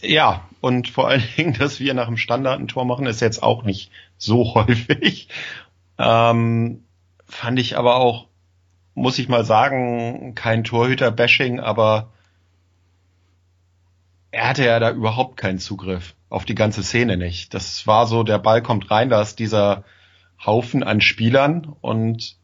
Ja, und vor allen Dingen, dass wir nach dem Standard ein Tor machen, ist jetzt auch nicht so häufig. Ähm, fand ich aber auch, muss ich mal sagen, kein Torhüter-Bashing, aber er hatte ja da überhaupt keinen Zugriff auf die ganze Szene nicht. Das war so, der Ball kommt rein, da ist dieser Haufen an Spielern und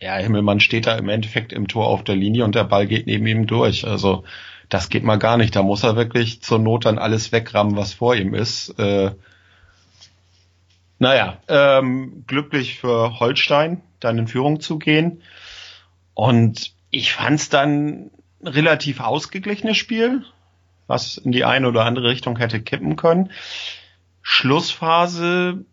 ja, Himmelmann steht da im Endeffekt im Tor auf der Linie und der Ball geht neben ihm durch. Also das geht mal gar nicht. Da muss er wirklich zur Not dann alles wegrammen, was vor ihm ist. Äh, naja, ähm, glücklich für Holstein, dann in Führung zu gehen. Und ich fand es dann relativ ausgeglichenes Spiel, was in die eine oder andere Richtung hätte kippen können. Schlussphase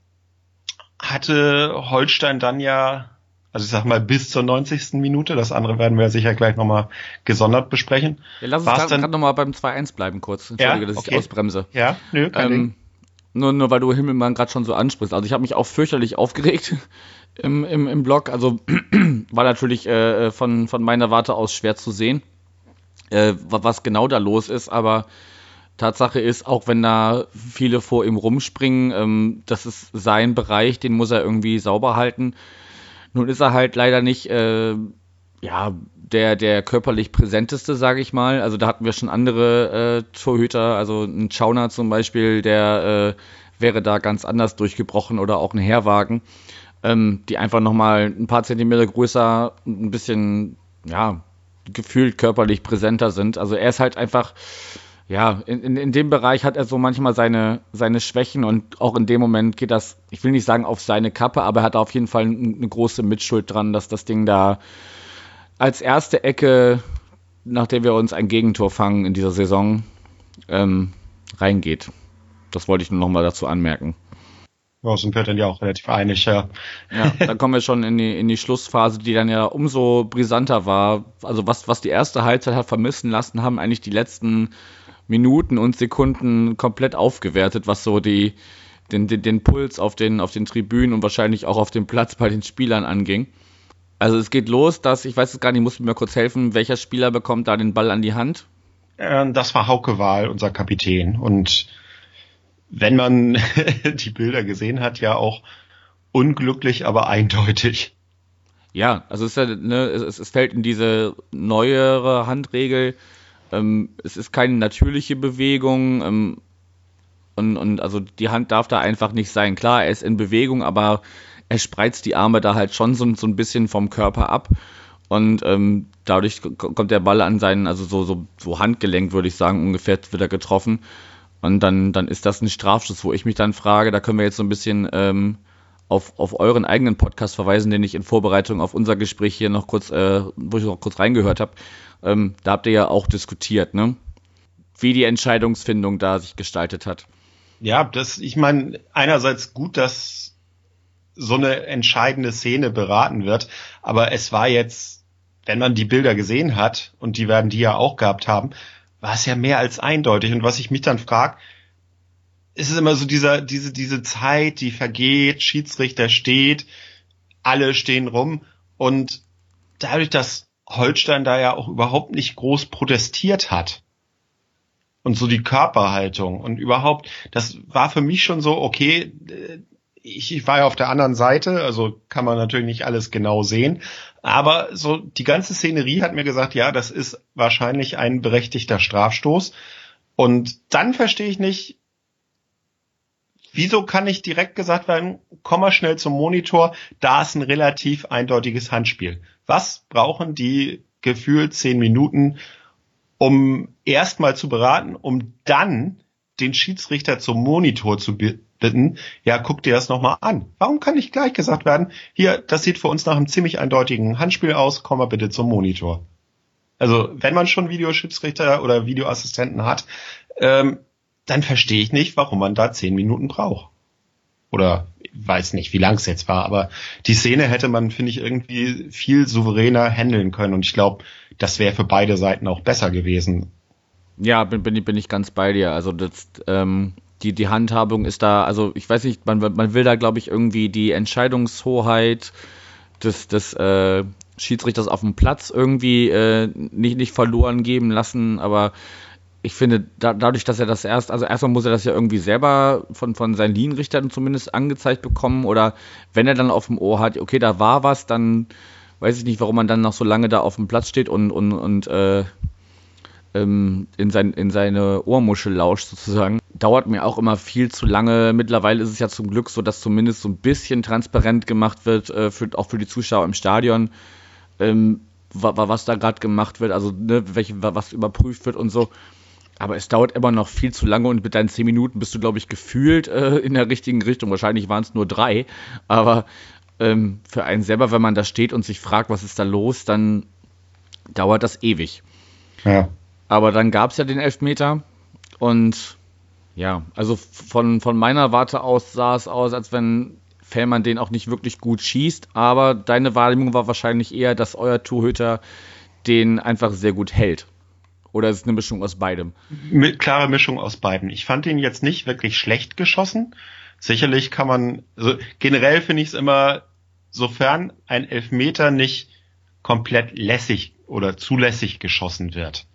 hatte Holstein dann ja also ich sag mal bis zur 90. Minute. Das andere werden wir sicher gleich nochmal gesondert besprechen. Ja, lass uns gerade nochmal beim 2-1 bleiben kurz. Entschuldige, ja? dass okay. ich ausbremse. Ja, nö, kein ähm, Ding. Nur, nur weil du Himmelmann gerade schon so ansprichst. Also ich habe mich auch fürchterlich aufgeregt im, im, im Blog. Also war natürlich äh, von, von meiner Warte aus schwer zu sehen, äh, was genau da los ist. Aber Tatsache ist, auch wenn da viele vor ihm rumspringen, ähm, das ist sein Bereich, den muss er irgendwie sauber halten. Nun ist er halt leider nicht, äh, ja, der, der körperlich präsenteste, sage ich mal. Also da hatten wir schon andere äh, Torhüter, also ein Schauner zum Beispiel, der äh, wäre da ganz anders durchgebrochen oder auch ein Herwagen, ähm, die einfach nochmal ein paar Zentimeter größer, ein bisschen, ja, gefühlt körperlich präsenter sind. Also er ist halt einfach ja, in, in, in dem Bereich hat er so manchmal seine, seine Schwächen und auch in dem Moment geht das, ich will nicht sagen auf seine Kappe, aber er hat auf jeden Fall eine große Mitschuld dran, dass das Ding da als erste Ecke, nachdem wir uns ein Gegentor fangen in dieser Saison, ähm, reingeht. Das wollte ich nur nochmal dazu anmerken. Ja, sind wir dann ja auch relativ einig, ja. Ja, dann kommen wir schon in die, in die Schlussphase, die dann ja umso brisanter war. Also was, was die erste Halbzeit hat vermissen lassen, haben eigentlich die letzten Minuten und Sekunden komplett aufgewertet, was so die, den, den, den Puls auf den, auf den Tribünen und wahrscheinlich auch auf dem Platz bei den Spielern anging. Also es geht los, dass, ich weiß es gar nicht, muss mir kurz helfen, welcher Spieler bekommt da den Ball an die Hand? Ähm, das war Hauke Wahl, unser Kapitän. Und wenn man die Bilder gesehen hat, ja auch unglücklich, aber eindeutig. Ja, also es, ist ja, ne, es, es fällt in diese neuere Handregel. Ähm, es ist keine natürliche Bewegung. Ähm, und, und also die Hand darf da einfach nicht sein. Klar, er ist in Bewegung, aber er spreizt die Arme da halt schon so, so ein bisschen vom Körper ab. Und ähm, dadurch kommt der Ball an seinen, also so, so, so Handgelenk, würde ich sagen, ungefähr wird er getroffen. Und dann, dann ist das ein Strafschuss, wo ich mich dann frage, da können wir jetzt so ein bisschen ähm, auf, auf euren eigenen Podcast verweisen, den ich in Vorbereitung auf unser Gespräch hier noch kurz, äh, wo ich noch kurz reingehört habe. Ähm, da habt ihr ja auch diskutiert, ne? Wie die Entscheidungsfindung da sich gestaltet hat. Ja, das, ich meine, einerseits gut, dass so eine entscheidende Szene beraten wird, aber es war jetzt, wenn man die Bilder gesehen hat, und die werden die ja auch gehabt haben, war es ja mehr als eindeutig. Und was ich mich dann frage, ist es immer so dieser, diese, diese Zeit, die vergeht, Schiedsrichter steht, alle stehen rum und dadurch, dass Holstein da ja auch überhaupt nicht groß protestiert hat und so die Körperhaltung und überhaupt, das war für mich schon so, okay, ich, ich war ja auf der anderen Seite, also kann man natürlich nicht alles genau sehen, aber so die ganze Szenerie hat mir gesagt, ja, das ist wahrscheinlich ein berechtigter Strafstoß. Und dann verstehe ich nicht, wieso kann nicht direkt gesagt werden, komm mal schnell zum Monitor, da ist ein relativ eindeutiges Handspiel. Was brauchen die gefühlt zehn Minuten, um erstmal zu beraten, um dann den Schiedsrichter zum Monitor zu bitten, ja, guck dir das nochmal an. Warum kann nicht gleich gesagt werden, hier, das sieht für uns nach einem ziemlich eindeutigen Handspiel aus, komm mal bitte zum Monitor. Also, wenn man schon Videoschiedsrichter oder Videoassistenten hat, ähm, dann verstehe ich nicht, warum man da zehn Minuten braucht. Oder weiß nicht, wie lang es jetzt war, aber die Szene hätte man, finde ich, irgendwie viel souveräner handeln können und ich glaube, das wäre für beide Seiten auch besser gewesen. Ja, bin, bin, bin ich ganz bei dir. Also das, ähm, die, die Handhabung ist da, also ich weiß nicht, man, man will da, glaube ich, irgendwie die Entscheidungshoheit des, des äh, Schiedsrichters auf dem Platz irgendwie äh, nicht, nicht verloren geben lassen, aber ich finde, da, dadurch, dass er das erst, also erstmal muss er das ja irgendwie selber von, von seinen Linienrichtern zumindest angezeigt bekommen oder wenn er dann auf dem Ohr hat, okay, da war was, dann weiß ich nicht, warum man dann noch so lange da auf dem Platz steht und, und, und äh, ähm, in, sein, in seine Ohrmuschel lauscht sozusagen. Dauert mir auch immer viel zu lange. Mittlerweile ist es ja zum Glück so, dass zumindest so ein bisschen transparent gemacht wird, äh, für, auch für die Zuschauer im Stadion, ähm, was da gerade gemacht wird, also ne, welche, was überprüft wird und so. Aber es dauert immer noch viel zu lange und mit deinen zehn Minuten bist du, glaube ich, gefühlt äh, in der richtigen Richtung. Wahrscheinlich waren es nur drei. Aber ähm, für einen selber, wenn man da steht und sich fragt, was ist da los, dann dauert das ewig. Ja. Aber dann gab es ja den Elfmeter und ja, also von, von meiner Warte aus sah es aus, als wenn Fellmann den auch nicht wirklich gut schießt, aber deine Wahrnehmung war wahrscheinlich eher, dass euer Torhüter den einfach sehr gut hält. Oder ist es eine Mischung aus beidem? Mit, klare Mischung aus beiden. Ich fand ihn jetzt nicht wirklich schlecht geschossen. Sicherlich kann man, also generell finde ich es immer, sofern ein Elfmeter nicht komplett lässig oder zulässig geschossen wird,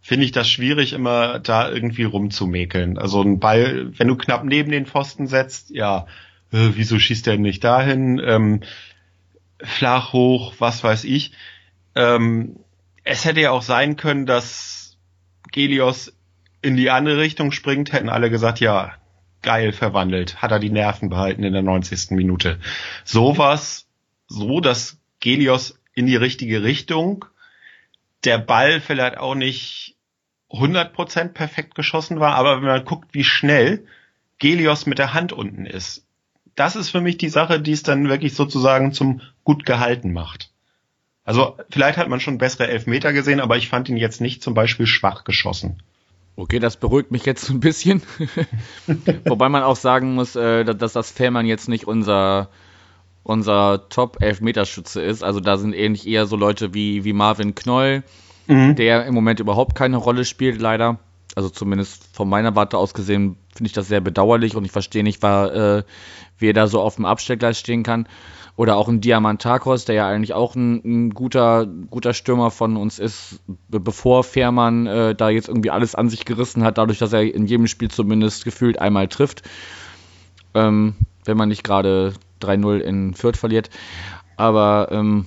finde ich das schwierig, immer da irgendwie rumzumäkeln. Also ein Ball, wenn du knapp neben den Pfosten setzt, ja, äh, wieso schießt der nicht dahin? Ähm, flach hoch, was weiß ich. Ähm, es hätte ja auch sein können, dass Gelios in die andere Richtung springt, hätten alle gesagt, ja, geil verwandelt, hat er die Nerven behalten in der 90. Minute. Sowas, so, dass Gelios in die richtige Richtung der Ball vielleicht auch nicht 100% perfekt geschossen war, aber wenn man guckt, wie schnell Gelios mit der Hand unten ist, das ist für mich die Sache, die es dann wirklich sozusagen zum gut gehalten macht. Also vielleicht hat man schon bessere Elfmeter gesehen, aber ich fand ihn jetzt nicht zum Beispiel schwach geschossen. Okay, das beruhigt mich jetzt ein bisschen. Wobei man auch sagen muss, äh, dass das Fährmann jetzt nicht unser unser Top-Elfmeterschütze ist. Also da sind ähnlich eher so Leute wie, wie Marvin Knoll, mhm. der im Moment überhaupt keine Rolle spielt, leider. Also zumindest von meiner Warte aus gesehen finde ich das sehr bedauerlich und ich verstehe nicht, war, äh, wie er da so auf dem Abstellgleis stehen kann. Oder auch ein Diamantakos, der ja eigentlich auch ein, ein guter, guter Stürmer von uns ist, bevor Fährmann äh, da jetzt irgendwie alles an sich gerissen hat, dadurch, dass er in jedem Spiel zumindest gefühlt einmal trifft. Ähm, wenn man nicht gerade 3-0 in Fürth verliert. Aber, ähm,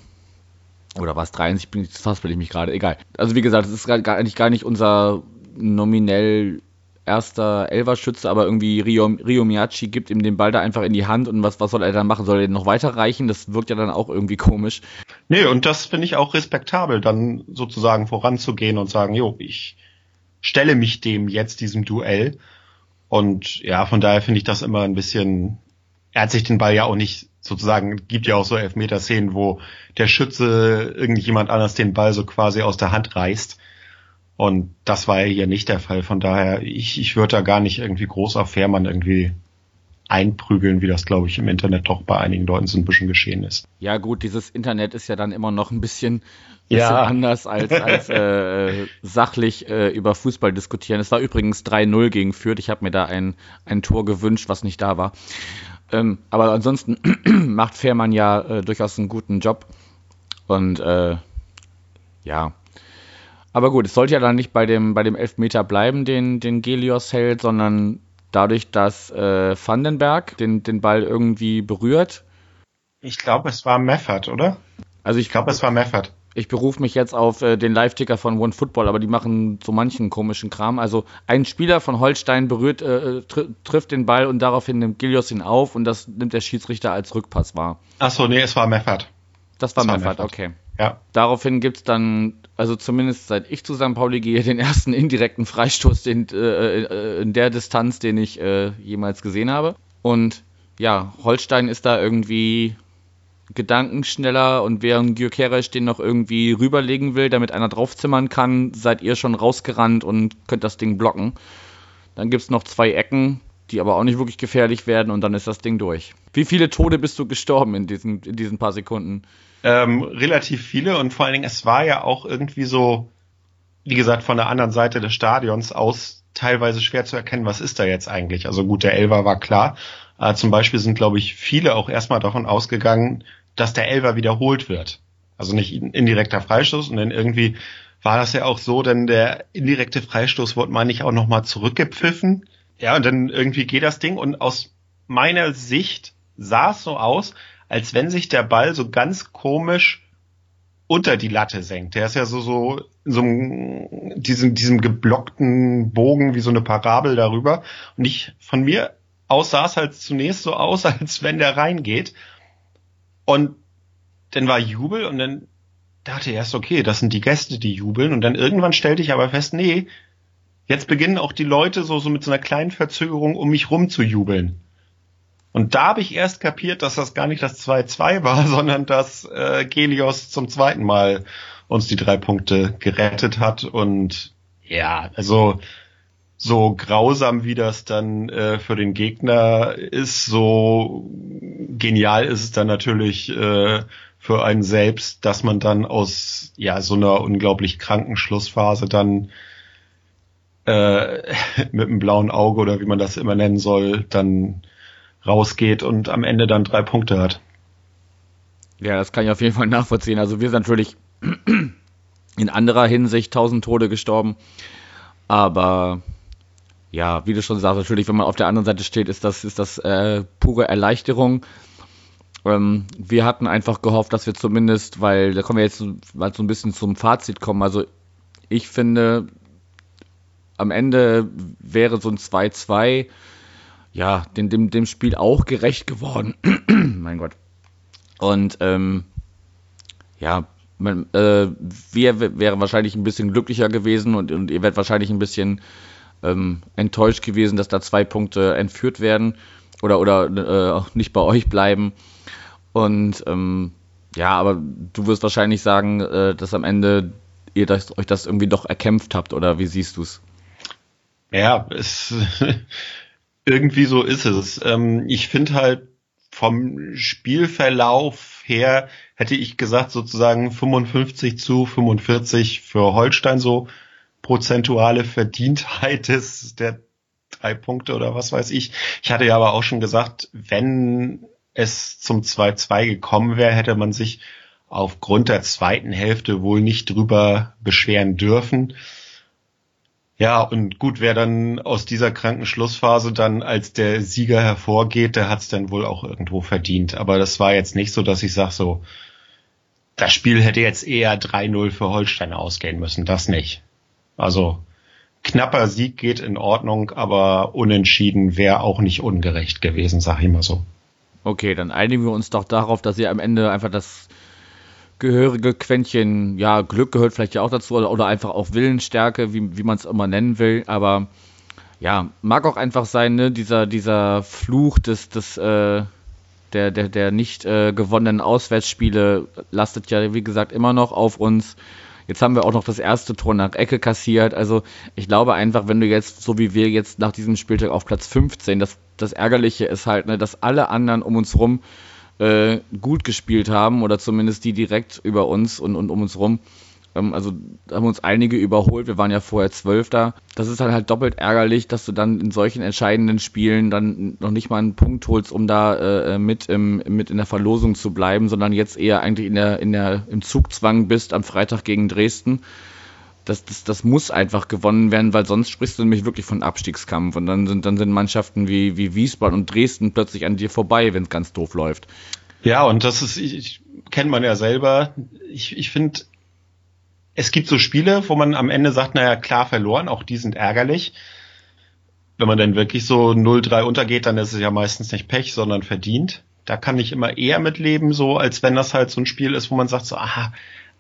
oder was 3 ich bin ich mich gerade, egal. Also wie gesagt, es ist gar, eigentlich gar nicht unser nominell erster Elverschütze, aber irgendwie Rio, Rio Miyachi gibt ihm den Ball da einfach in die Hand und was, was soll er dann machen? Soll er den noch weiterreichen? Das wirkt ja dann auch irgendwie komisch. Nee, und das finde ich auch respektabel, dann sozusagen voranzugehen und sagen, jo, ich stelle mich dem jetzt, diesem Duell. Und ja, von daher finde ich das immer ein bisschen, er hat sich den Ball ja auch nicht sozusagen, gibt ja auch so Elfmeter-Szenen, wo der Schütze irgendjemand anders den Ball so quasi aus der Hand reißt. Und das war ja hier nicht der Fall. Von daher, ich, ich würde da gar nicht irgendwie groß auf Fährmann irgendwie einprügeln, wie das, glaube ich, im Internet doch bei einigen Leuten so ein bisschen geschehen ist. Ja gut, dieses Internet ist ja dann immer noch ein bisschen, bisschen ja. anders als, als äh, sachlich äh, über Fußball diskutieren. Es war übrigens 3-0 gegen Fürth. Ich habe mir da ein, ein Tor gewünscht, was nicht da war. Ähm, aber ansonsten macht Fährmann ja äh, durchaus einen guten Job. Und äh, ja, aber gut, es sollte ja dann nicht bei dem, bei dem Elfmeter bleiben, den, den Gelios hält, sondern dadurch, dass äh, Vandenberg den, den Ball irgendwie berührt. Ich glaube, es war Meffert, oder? Also ich, ich glaube, es war Meffert. Ich berufe mich jetzt auf äh, den Live-Ticker von One Football, aber die machen so manchen komischen Kram. Also ein Spieler von Holstein berührt, äh, tr trifft den Ball und daraufhin nimmt Gilios ihn auf und das nimmt der Schiedsrichter als Rückpass wahr. Ach so, nee, es war Meffert. Das war, das Meffert, war Meffert, okay. Ja. Daraufhin gibt's dann, also zumindest seit ich zu St. Pauli gehe, den ersten indirekten Freistoß den, äh, äh, in der Distanz, den ich äh, jemals gesehen habe. Und ja, Holstein ist da irgendwie gedankenschneller und während Gyökeres den noch irgendwie rüberlegen will, damit einer draufzimmern kann, seid ihr schon rausgerannt und könnt das Ding blocken. Dann gibt's noch zwei Ecken, die aber auch nicht wirklich gefährlich werden und dann ist das Ding durch. Wie viele Tode bist du gestorben in diesen, in diesen paar Sekunden? Ähm, relativ viele und vor allen Dingen, es war ja auch irgendwie so, wie gesagt, von der anderen Seite des Stadions aus teilweise schwer zu erkennen, was ist da jetzt eigentlich. Also gut, der Elver war klar. Äh, zum Beispiel sind, glaube ich, viele auch erstmal davon ausgegangen, dass der Elver wiederholt wird. Also nicht indirekter Freistoß und dann irgendwie war das ja auch so, denn der indirekte Freistoß wurde, meine ich, auch nochmal zurückgepfiffen. Ja, und dann irgendwie geht das Ding und aus meiner Sicht sah es so aus, als wenn sich der Ball so ganz komisch unter die Latte senkt. Der ist ja so, so, so einem, diesem, diesem geblockten Bogen wie so eine Parabel darüber. Und ich, von mir aus sah es halt zunächst so aus, als wenn der reingeht. Und dann war Jubel und dann dachte ich erst, okay, das sind die Gäste, die jubeln. Und dann irgendwann stellte ich aber fest, nee, jetzt beginnen auch die Leute so, so mit so einer kleinen Verzögerung um mich rum zu jubeln. Und da habe ich erst kapiert, dass das gar nicht das 2-2 war, sondern dass äh, Gelios zum zweiten Mal uns die drei Punkte gerettet hat. Und ja, also so grausam wie das dann äh, für den Gegner ist, so genial ist es dann natürlich äh, für einen selbst, dass man dann aus ja so einer unglaublich kranken Schlussphase dann äh, mit einem blauen Auge oder wie man das immer nennen soll, dann rausgeht und am Ende dann drei Punkte hat. Ja, das kann ich auf jeden Fall nachvollziehen. Also wir sind natürlich in anderer Hinsicht tausend Tode gestorben. Aber ja, wie du schon sagst, natürlich, wenn man auf der anderen Seite steht, ist das, ist das äh, pure Erleichterung. Ähm, wir hatten einfach gehofft, dass wir zumindest, weil da kommen wir jetzt mal so ein bisschen zum Fazit kommen. Also ich finde, am Ende wäre so ein 2-2 ja, dem, dem, dem Spiel auch gerecht geworden. mein Gott. Und ähm, ja, man, äh, wir wären wahrscheinlich ein bisschen glücklicher gewesen und, und ihr werdet wahrscheinlich ein bisschen ähm, enttäuscht gewesen, dass da zwei Punkte entführt werden oder, oder äh, nicht bei euch bleiben. Und ähm, ja, aber du wirst wahrscheinlich sagen, äh, dass am Ende ihr das, euch das irgendwie doch erkämpft habt, oder wie siehst du es? Ja, es irgendwie so ist es. Ähm, ich finde halt vom Spielverlauf her hätte ich gesagt sozusagen 55 zu 45 für Holstein so prozentuale Verdientheit des der drei Punkte oder was weiß ich. Ich hatte ja aber auch schon gesagt, wenn es zum 2-2 gekommen wäre, hätte man sich aufgrund der zweiten Hälfte wohl nicht drüber beschweren dürfen. Ja, und gut, wer dann aus dieser kranken Schlussphase dann als der Sieger hervorgeht, der hat es dann wohl auch irgendwo verdient. Aber das war jetzt nicht so, dass ich sage so, das Spiel hätte jetzt eher 3-0 für Holstein ausgehen müssen. Das nicht. Also knapper Sieg geht in Ordnung, aber unentschieden wäre auch nicht ungerecht gewesen, sag ich mal so. Okay, dann einigen wir uns doch darauf, dass ihr am Ende einfach das gehörige Quäntchen, ja, Glück gehört vielleicht ja auch dazu oder, oder einfach auch Willensstärke, wie, wie man es immer nennen will, aber ja, mag auch einfach sein, ne, dieser, dieser Fluch des, des, äh, der, der, der nicht äh, gewonnenen Auswärtsspiele lastet ja, wie gesagt, immer noch auf uns. Jetzt haben wir auch noch das erste Tor nach Ecke kassiert. Also ich glaube einfach, wenn du jetzt, so wie wir jetzt nach diesem Spieltag auf Platz 15, das, das Ärgerliche ist halt, ne, dass alle anderen um uns rum äh, gut gespielt haben oder zumindest die direkt über uns und, und um uns rum. Ähm, also haben uns einige überholt. Wir waren ja vorher Zwölfter. Das ist dann halt doppelt ärgerlich, dass du dann in solchen entscheidenden Spielen dann noch nicht mal einen Punkt holst, um da äh, mit, im, mit in der Verlosung zu bleiben, sondern jetzt eher eigentlich in der, in der, im Zugzwang bist am Freitag gegen Dresden. Das, das, das muss einfach gewonnen werden, weil sonst sprichst du nämlich wirklich von Abstiegskampf. Und dann sind, dann sind Mannschaften wie, wie Wiesbaden und Dresden plötzlich an dir vorbei, wenn es ganz doof läuft. Ja, und das ist, ich, ich kennt man ja selber. Ich, ich finde, es gibt so Spiele, wo man am Ende sagt, naja, klar verloren, auch die sind ärgerlich. Wenn man dann wirklich so 0-3 untergeht, dann ist es ja meistens nicht Pech, sondern verdient. Da kann ich immer eher mitleben, so als wenn das halt so ein Spiel ist, wo man sagt so, aha,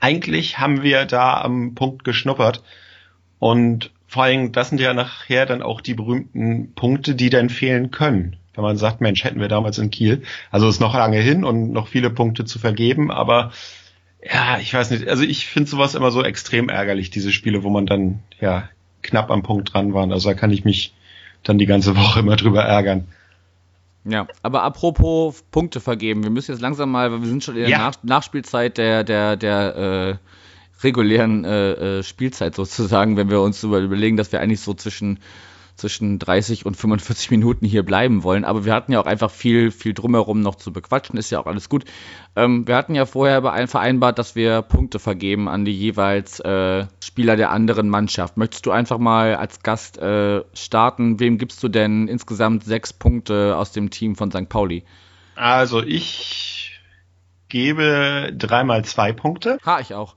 eigentlich haben wir da am Punkt geschnuppert. Und vor allem, das sind ja nachher dann auch die berühmten Punkte, die dann fehlen können. Wenn man sagt, Mensch, hätten wir damals in Kiel. Also ist noch lange hin und noch viele Punkte zu vergeben, aber ja, ich weiß nicht. Also ich finde sowas immer so extrem ärgerlich, diese Spiele, wo man dann ja knapp am Punkt dran war. Also da kann ich mich dann die ganze Woche immer drüber ärgern. Ja, aber apropos Punkte vergeben, wir müssen jetzt langsam mal, weil wir sind schon in der ja. Nach Nachspielzeit der, der, der äh, regulären äh, äh Spielzeit sozusagen, wenn wir uns überlegen, dass wir eigentlich so zwischen zwischen 30 und 45 Minuten hier bleiben wollen. Aber wir hatten ja auch einfach viel, viel drumherum noch zu bequatschen, ist ja auch alles gut. Ähm, wir hatten ja vorher vereinbart, dass wir Punkte vergeben an die jeweils äh, Spieler der anderen Mannschaft. Möchtest du einfach mal als Gast äh, starten? Wem gibst du denn insgesamt sechs Punkte aus dem Team von St. Pauli? Also ich gebe dreimal zwei Punkte. Ha, ich auch.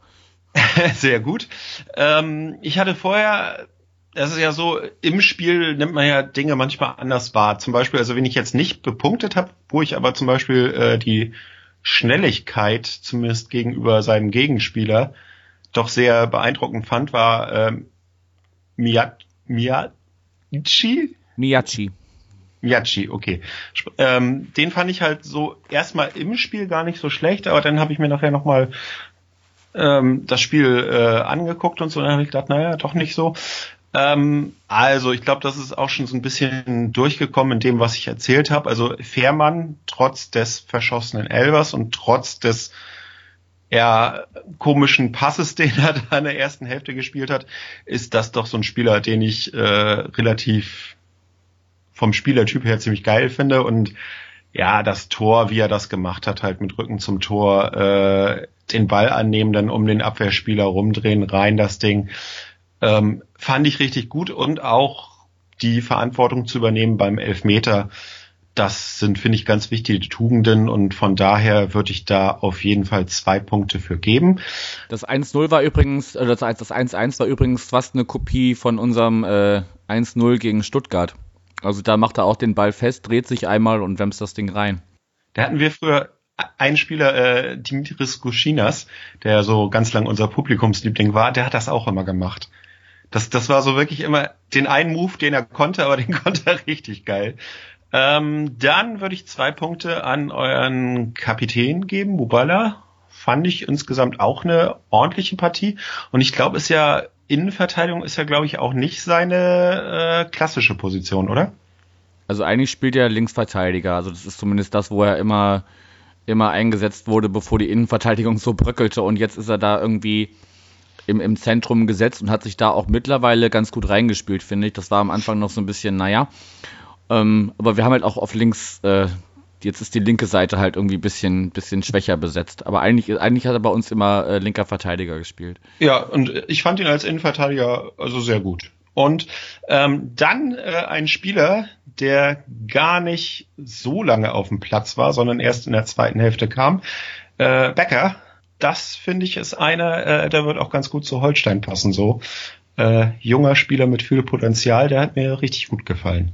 Sehr gut. Ähm, ich hatte vorher das ist ja so, im Spiel nimmt man ja Dinge manchmal anders wahr. Zum Beispiel, also wenn ich jetzt nicht bepunktet habe, wo ich aber zum Beispiel äh, die Schnelligkeit zumindest gegenüber seinem Gegenspieler doch sehr beeindruckend fand, war ähm, Miyat Miyachi? Miyachi. Miyachi, okay. Ähm, den fand ich halt so erstmal im Spiel gar nicht so schlecht, aber dann habe ich mir nachher nochmal ähm, das Spiel äh, angeguckt und so, und dann habe ich gedacht, naja, doch nicht so. Ähm, also ich glaube, das ist auch schon so ein bisschen durchgekommen in dem, was ich erzählt habe. Also Fährmann, trotz des verschossenen Elvers und trotz des eher komischen Passes, den er da in der ersten Hälfte gespielt hat, ist das doch so ein Spieler, den ich äh, relativ vom Spielertyp her ziemlich geil finde und ja, das Tor, wie er das gemacht hat, halt mit Rücken zum Tor, äh, den Ball annehmen, dann um den Abwehrspieler rumdrehen, rein das Ding. Ähm, fand ich richtig gut und auch die Verantwortung zu übernehmen beim Elfmeter. Das sind, finde ich, ganz wichtige Tugenden und von daher würde ich da auf jeden Fall zwei Punkte für geben. Das 1-0 war übrigens, äh, das 1-1 war übrigens fast eine Kopie von unserem äh, 1-0 gegen Stuttgart. Also da macht er auch den Ball fest, dreht sich einmal und wämst das Ding rein. Da hatten wir früher einen Spieler, äh, Dimitris Guschinas, der so ganz lang unser Publikumsliebling war, der hat das auch immer gemacht. Das, das war so wirklich immer den einen Move, den er konnte, aber den konnte er richtig geil. Ähm, dann würde ich zwei Punkte an euren Kapitän geben, Mubala. Fand ich insgesamt auch eine ordentliche Partie. Und ich glaube, ist ja Innenverteidigung ist ja, glaube ich, auch nicht seine äh, klassische Position, oder? Also eigentlich spielt er Linksverteidiger. Also das ist zumindest das, wo er immer immer eingesetzt wurde, bevor die Innenverteidigung so bröckelte. Und jetzt ist er da irgendwie im, im Zentrum gesetzt und hat sich da auch mittlerweile ganz gut reingespielt, finde ich. Das war am Anfang noch so ein bisschen, naja. Ähm, aber wir haben halt auch auf links äh, jetzt ist die linke Seite halt irgendwie ein bisschen, bisschen schwächer besetzt. Aber eigentlich, eigentlich hat er bei uns immer äh, linker Verteidiger gespielt. Ja, und ich fand ihn als Innenverteidiger also sehr gut. Und ähm, dann äh, ein Spieler, der gar nicht so lange auf dem Platz war, sondern erst in der zweiten Hälfte kam. Äh, Becker, das finde ich ist einer, äh, der wird auch ganz gut zu Holstein passen. So äh, junger Spieler mit viel Potenzial, der hat mir richtig gut gefallen.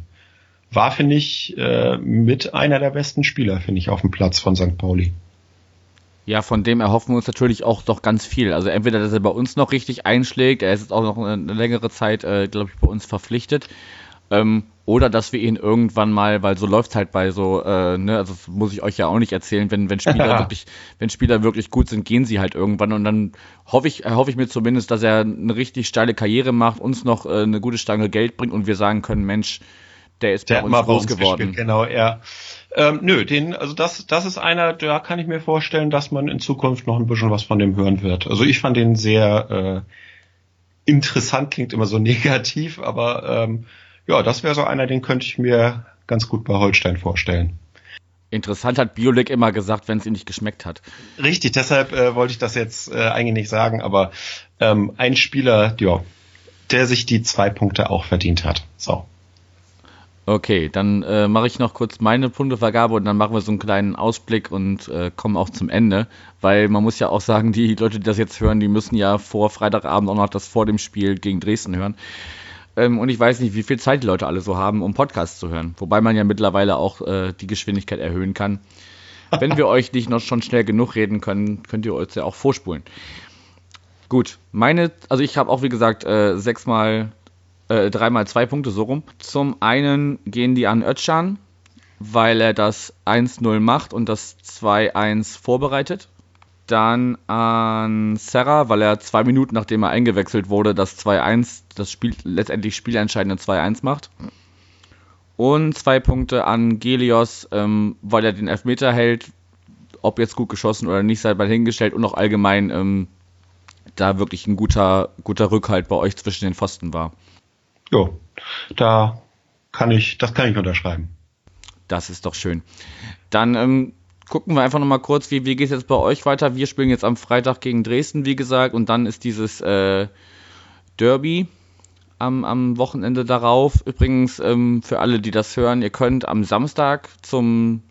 War finde ich äh, mit einer der besten Spieler finde ich auf dem Platz von St. Pauli. Ja, von dem erhoffen wir uns natürlich auch doch ganz viel. Also entweder, dass er bei uns noch richtig einschlägt, er ist jetzt auch noch eine längere Zeit, äh, glaube ich, bei uns verpflichtet. Ähm, oder dass wir ihn irgendwann mal, weil so läuft's halt bei so, äh, ne, also das muss ich euch ja auch nicht erzählen, wenn, wenn Spieler wirklich, wenn Spieler wirklich gut sind, gehen sie halt irgendwann und dann hoffe ich, hoffe ich mir zumindest, dass er eine richtig steile Karriere macht, uns noch äh, eine gute Stange Geld bringt und wir sagen können, Mensch, der ist der bei uns groß geworden. Gespielt, genau, ja. Ähm, nö, den, also das, das ist einer, da kann ich mir vorstellen, dass man in Zukunft noch ein bisschen was von dem hören wird. Also ich fand den sehr äh, interessant, klingt immer so negativ, aber ähm, ja, das wäre so einer, den könnte ich mir ganz gut bei Holstein vorstellen. Interessant hat Biolik immer gesagt, wenn es ihm nicht geschmeckt hat. Richtig, deshalb äh, wollte ich das jetzt äh, eigentlich nicht sagen, aber ähm, ein Spieler, ja, der sich die zwei Punkte auch verdient hat. So. Okay, dann äh, mache ich noch kurz meine Punktevergabe und dann machen wir so einen kleinen Ausblick und äh, kommen auch zum Ende, weil man muss ja auch sagen, die Leute, die das jetzt hören, die müssen ja vor Freitagabend auch noch das vor dem Spiel gegen Dresden hören. Ähm, und ich weiß nicht, wie viel Zeit die Leute alle so haben, um Podcasts zu hören. Wobei man ja mittlerweile auch äh, die Geschwindigkeit erhöhen kann. Wenn wir euch nicht noch schon schnell genug reden können, könnt ihr euch ja auch vorspulen. Gut, meine, also ich habe auch wie gesagt äh, sechsmal äh, dreimal zwei Punkte so rum. Zum einen gehen die an Özcan, weil er das 1-0 macht und das 2-1 vorbereitet. Dann an Serra, weil er zwei Minuten nachdem er eingewechselt wurde, das 2-1, das Spiel, letztendlich spielentscheidende 2-1 macht. Und zwei Punkte an Gelios, ähm, weil er den Elfmeter hält, ob jetzt gut geschossen oder nicht, sei mal hingestellt und auch allgemein ähm, da wirklich ein guter, guter Rückhalt bei euch zwischen den Pfosten war. Jo, da kann ich, das kann ich unterschreiben. Das ist doch schön. Dann ähm, gucken wir einfach nochmal kurz, wie, wie geht es jetzt bei euch weiter? Wir spielen jetzt am Freitag gegen Dresden, wie gesagt, und dann ist dieses äh, Derby am, am Wochenende darauf. Übrigens, ähm, für alle, die das hören, ihr könnt am Samstag zum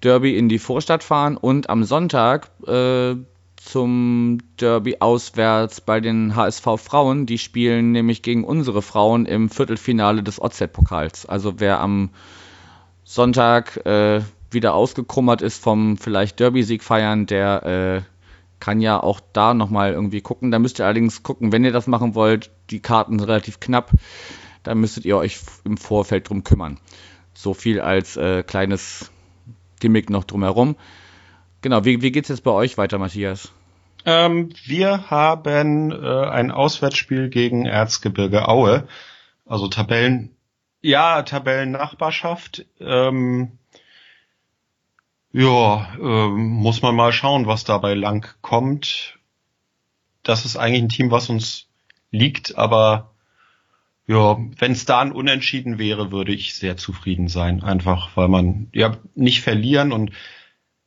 Derby in die Vorstadt fahren und am Sonntag äh, zum Derby auswärts bei den HSV Frauen. Die spielen nämlich gegen unsere Frauen im Viertelfinale des OZ-Pokals. Also wer am Sonntag äh, wieder ausgekrummert ist vom vielleicht Derby-Sieg feiern, der äh, kann ja auch da nochmal irgendwie gucken. Da müsst ihr allerdings gucken, wenn ihr das machen wollt, die Karten sind relativ knapp, da müsstet ihr euch im Vorfeld drum kümmern. So viel als äh, kleines Gimmick noch drumherum. Genau, wie, wie geht's jetzt bei euch weiter, Matthias? Ähm, wir haben äh, ein Auswärtsspiel gegen Erzgebirge Aue. Also Tabellen, ja, Tabellennachbarschaft. Ähm, ja, äh, muss man mal schauen, was dabei lang kommt. Das ist eigentlich ein Team, was uns liegt, aber ja, wenn es da ein Unentschieden wäre, würde ich sehr zufrieden sein. Einfach, weil man ja nicht verlieren und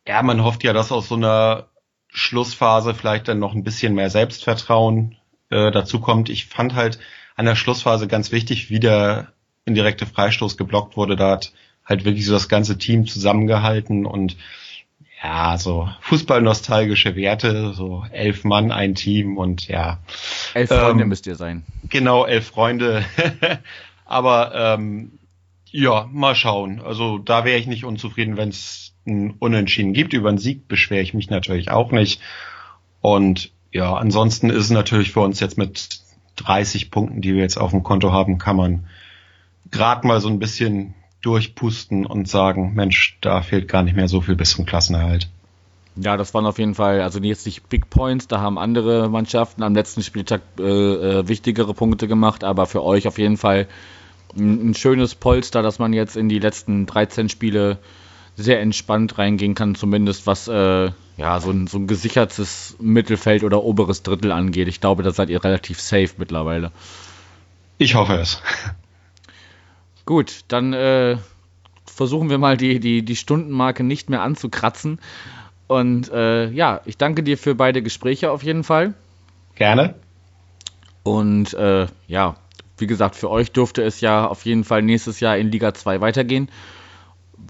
ja, man hofft ja, dass aus so einer Schlussphase vielleicht dann noch ein bisschen mehr Selbstvertrauen äh, dazu kommt. Ich fand halt an der Schlussphase ganz wichtig, wie der indirekte Freistoß geblockt wurde. Da hat halt wirklich so das ganze Team zusammengehalten und ja, so Fußballnostalgische Werte, so elf Mann, ein Team und ja. Elf Freunde ähm, müsst ihr sein. Genau, elf Freunde. Aber ähm, ja, mal schauen. Also da wäre ich nicht unzufrieden, wenn es ein Unentschieden gibt. Über einen Sieg beschwere ich mich natürlich auch nicht. Und ja, ansonsten ist es natürlich für uns jetzt mit 30 Punkten, die wir jetzt auf dem Konto haben, kann man gerade mal so ein bisschen durchpusten und sagen, Mensch, da fehlt gar nicht mehr so viel bis zum Klassenerhalt. Ja, das waren auf jeden Fall, also jetzt nicht Big Points, da haben andere Mannschaften am letzten Spieltag äh, äh, wichtigere Punkte gemacht, aber für euch auf jeden Fall ein, ein schönes Polster, dass man jetzt in die letzten 13 Spiele sehr entspannt reingehen kann, zumindest was äh, ja, so ein, so ein gesichertes Mittelfeld oder oberes Drittel angeht. Ich glaube, da seid ihr relativ safe mittlerweile. Ich hoffe es. Gut, dann äh, versuchen wir mal die, die, die Stundenmarke nicht mehr anzukratzen. Und äh, ja, ich danke dir für beide Gespräche auf jeden Fall. Gerne. Und äh, ja, wie gesagt, für euch dürfte es ja auf jeden Fall nächstes Jahr in Liga 2 weitergehen.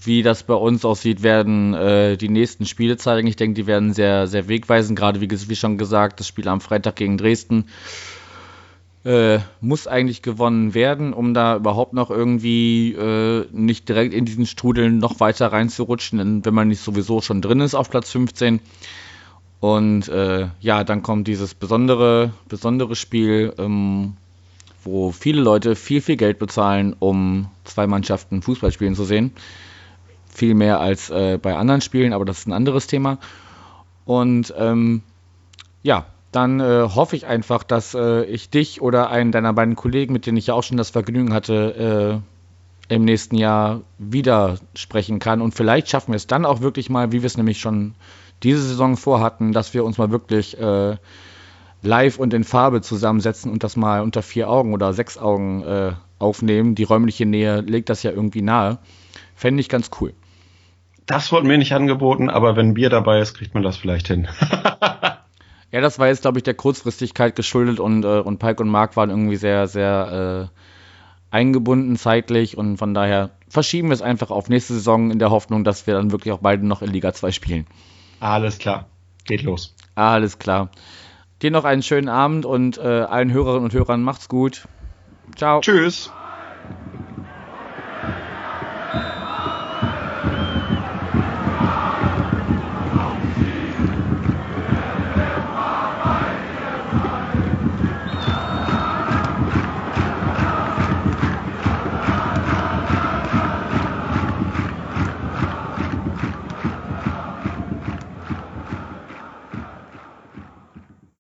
Wie das bei uns aussieht, werden äh, die nächsten Spiele zeigen. Ich denke, die werden sehr, sehr wegweisend. Gerade wie, wie schon gesagt, das Spiel am Freitag gegen Dresden äh, muss eigentlich gewonnen werden, um da überhaupt noch irgendwie äh, nicht direkt in diesen Strudel noch weiter reinzurutschen, wenn man nicht sowieso schon drin ist auf Platz 15. Und äh, ja, dann kommt dieses besondere, besondere Spiel, ähm, wo viele Leute viel, viel Geld bezahlen, um zwei Mannschaften Fußball spielen zu sehen. Viel mehr als äh, bei anderen Spielen, aber das ist ein anderes Thema. Und ähm, ja, dann äh, hoffe ich einfach, dass äh, ich dich oder einen deiner beiden Kollegen, mit denen ich ja auch schon das Vergnügen hatte, äh, im nächsten Jahr wieder sprechen kann. Und vielleicht schaffen wir es dann auch wirklich mal, wie wir es nämlich schon diese Saison vorhatten, dass wir uns mal wirklich äh, live und in Farbe zusammensetzen und das mal unter vier Augen oder sechs Augen äh, aufnehmen. Die räumliche Nähe legt das ja irgendwie nahe. Fände ich ganz cool. Das wurde mir nicht angeboten, aber wenn Bier dabei ist, kriegt man das vielleicht hin. Ja, das war jetzt, glaube ich, der Kurzfristigkeit geschuldet und, äh, und Pike und Mark waren irgendwie sehr, sehr äh, eingebunden zeitlich und von daher verschieben wir es einfach auf nächste Saison in der Hoffnung, dass wir dann wirklich auch beide noch in Liga 2 spielen. Alles klar. Geht los. Alles klar. Dir noch einen schönen Abend und äh, allen Hörerinnen und Hörern macht's gut. Ciao. Tschüss.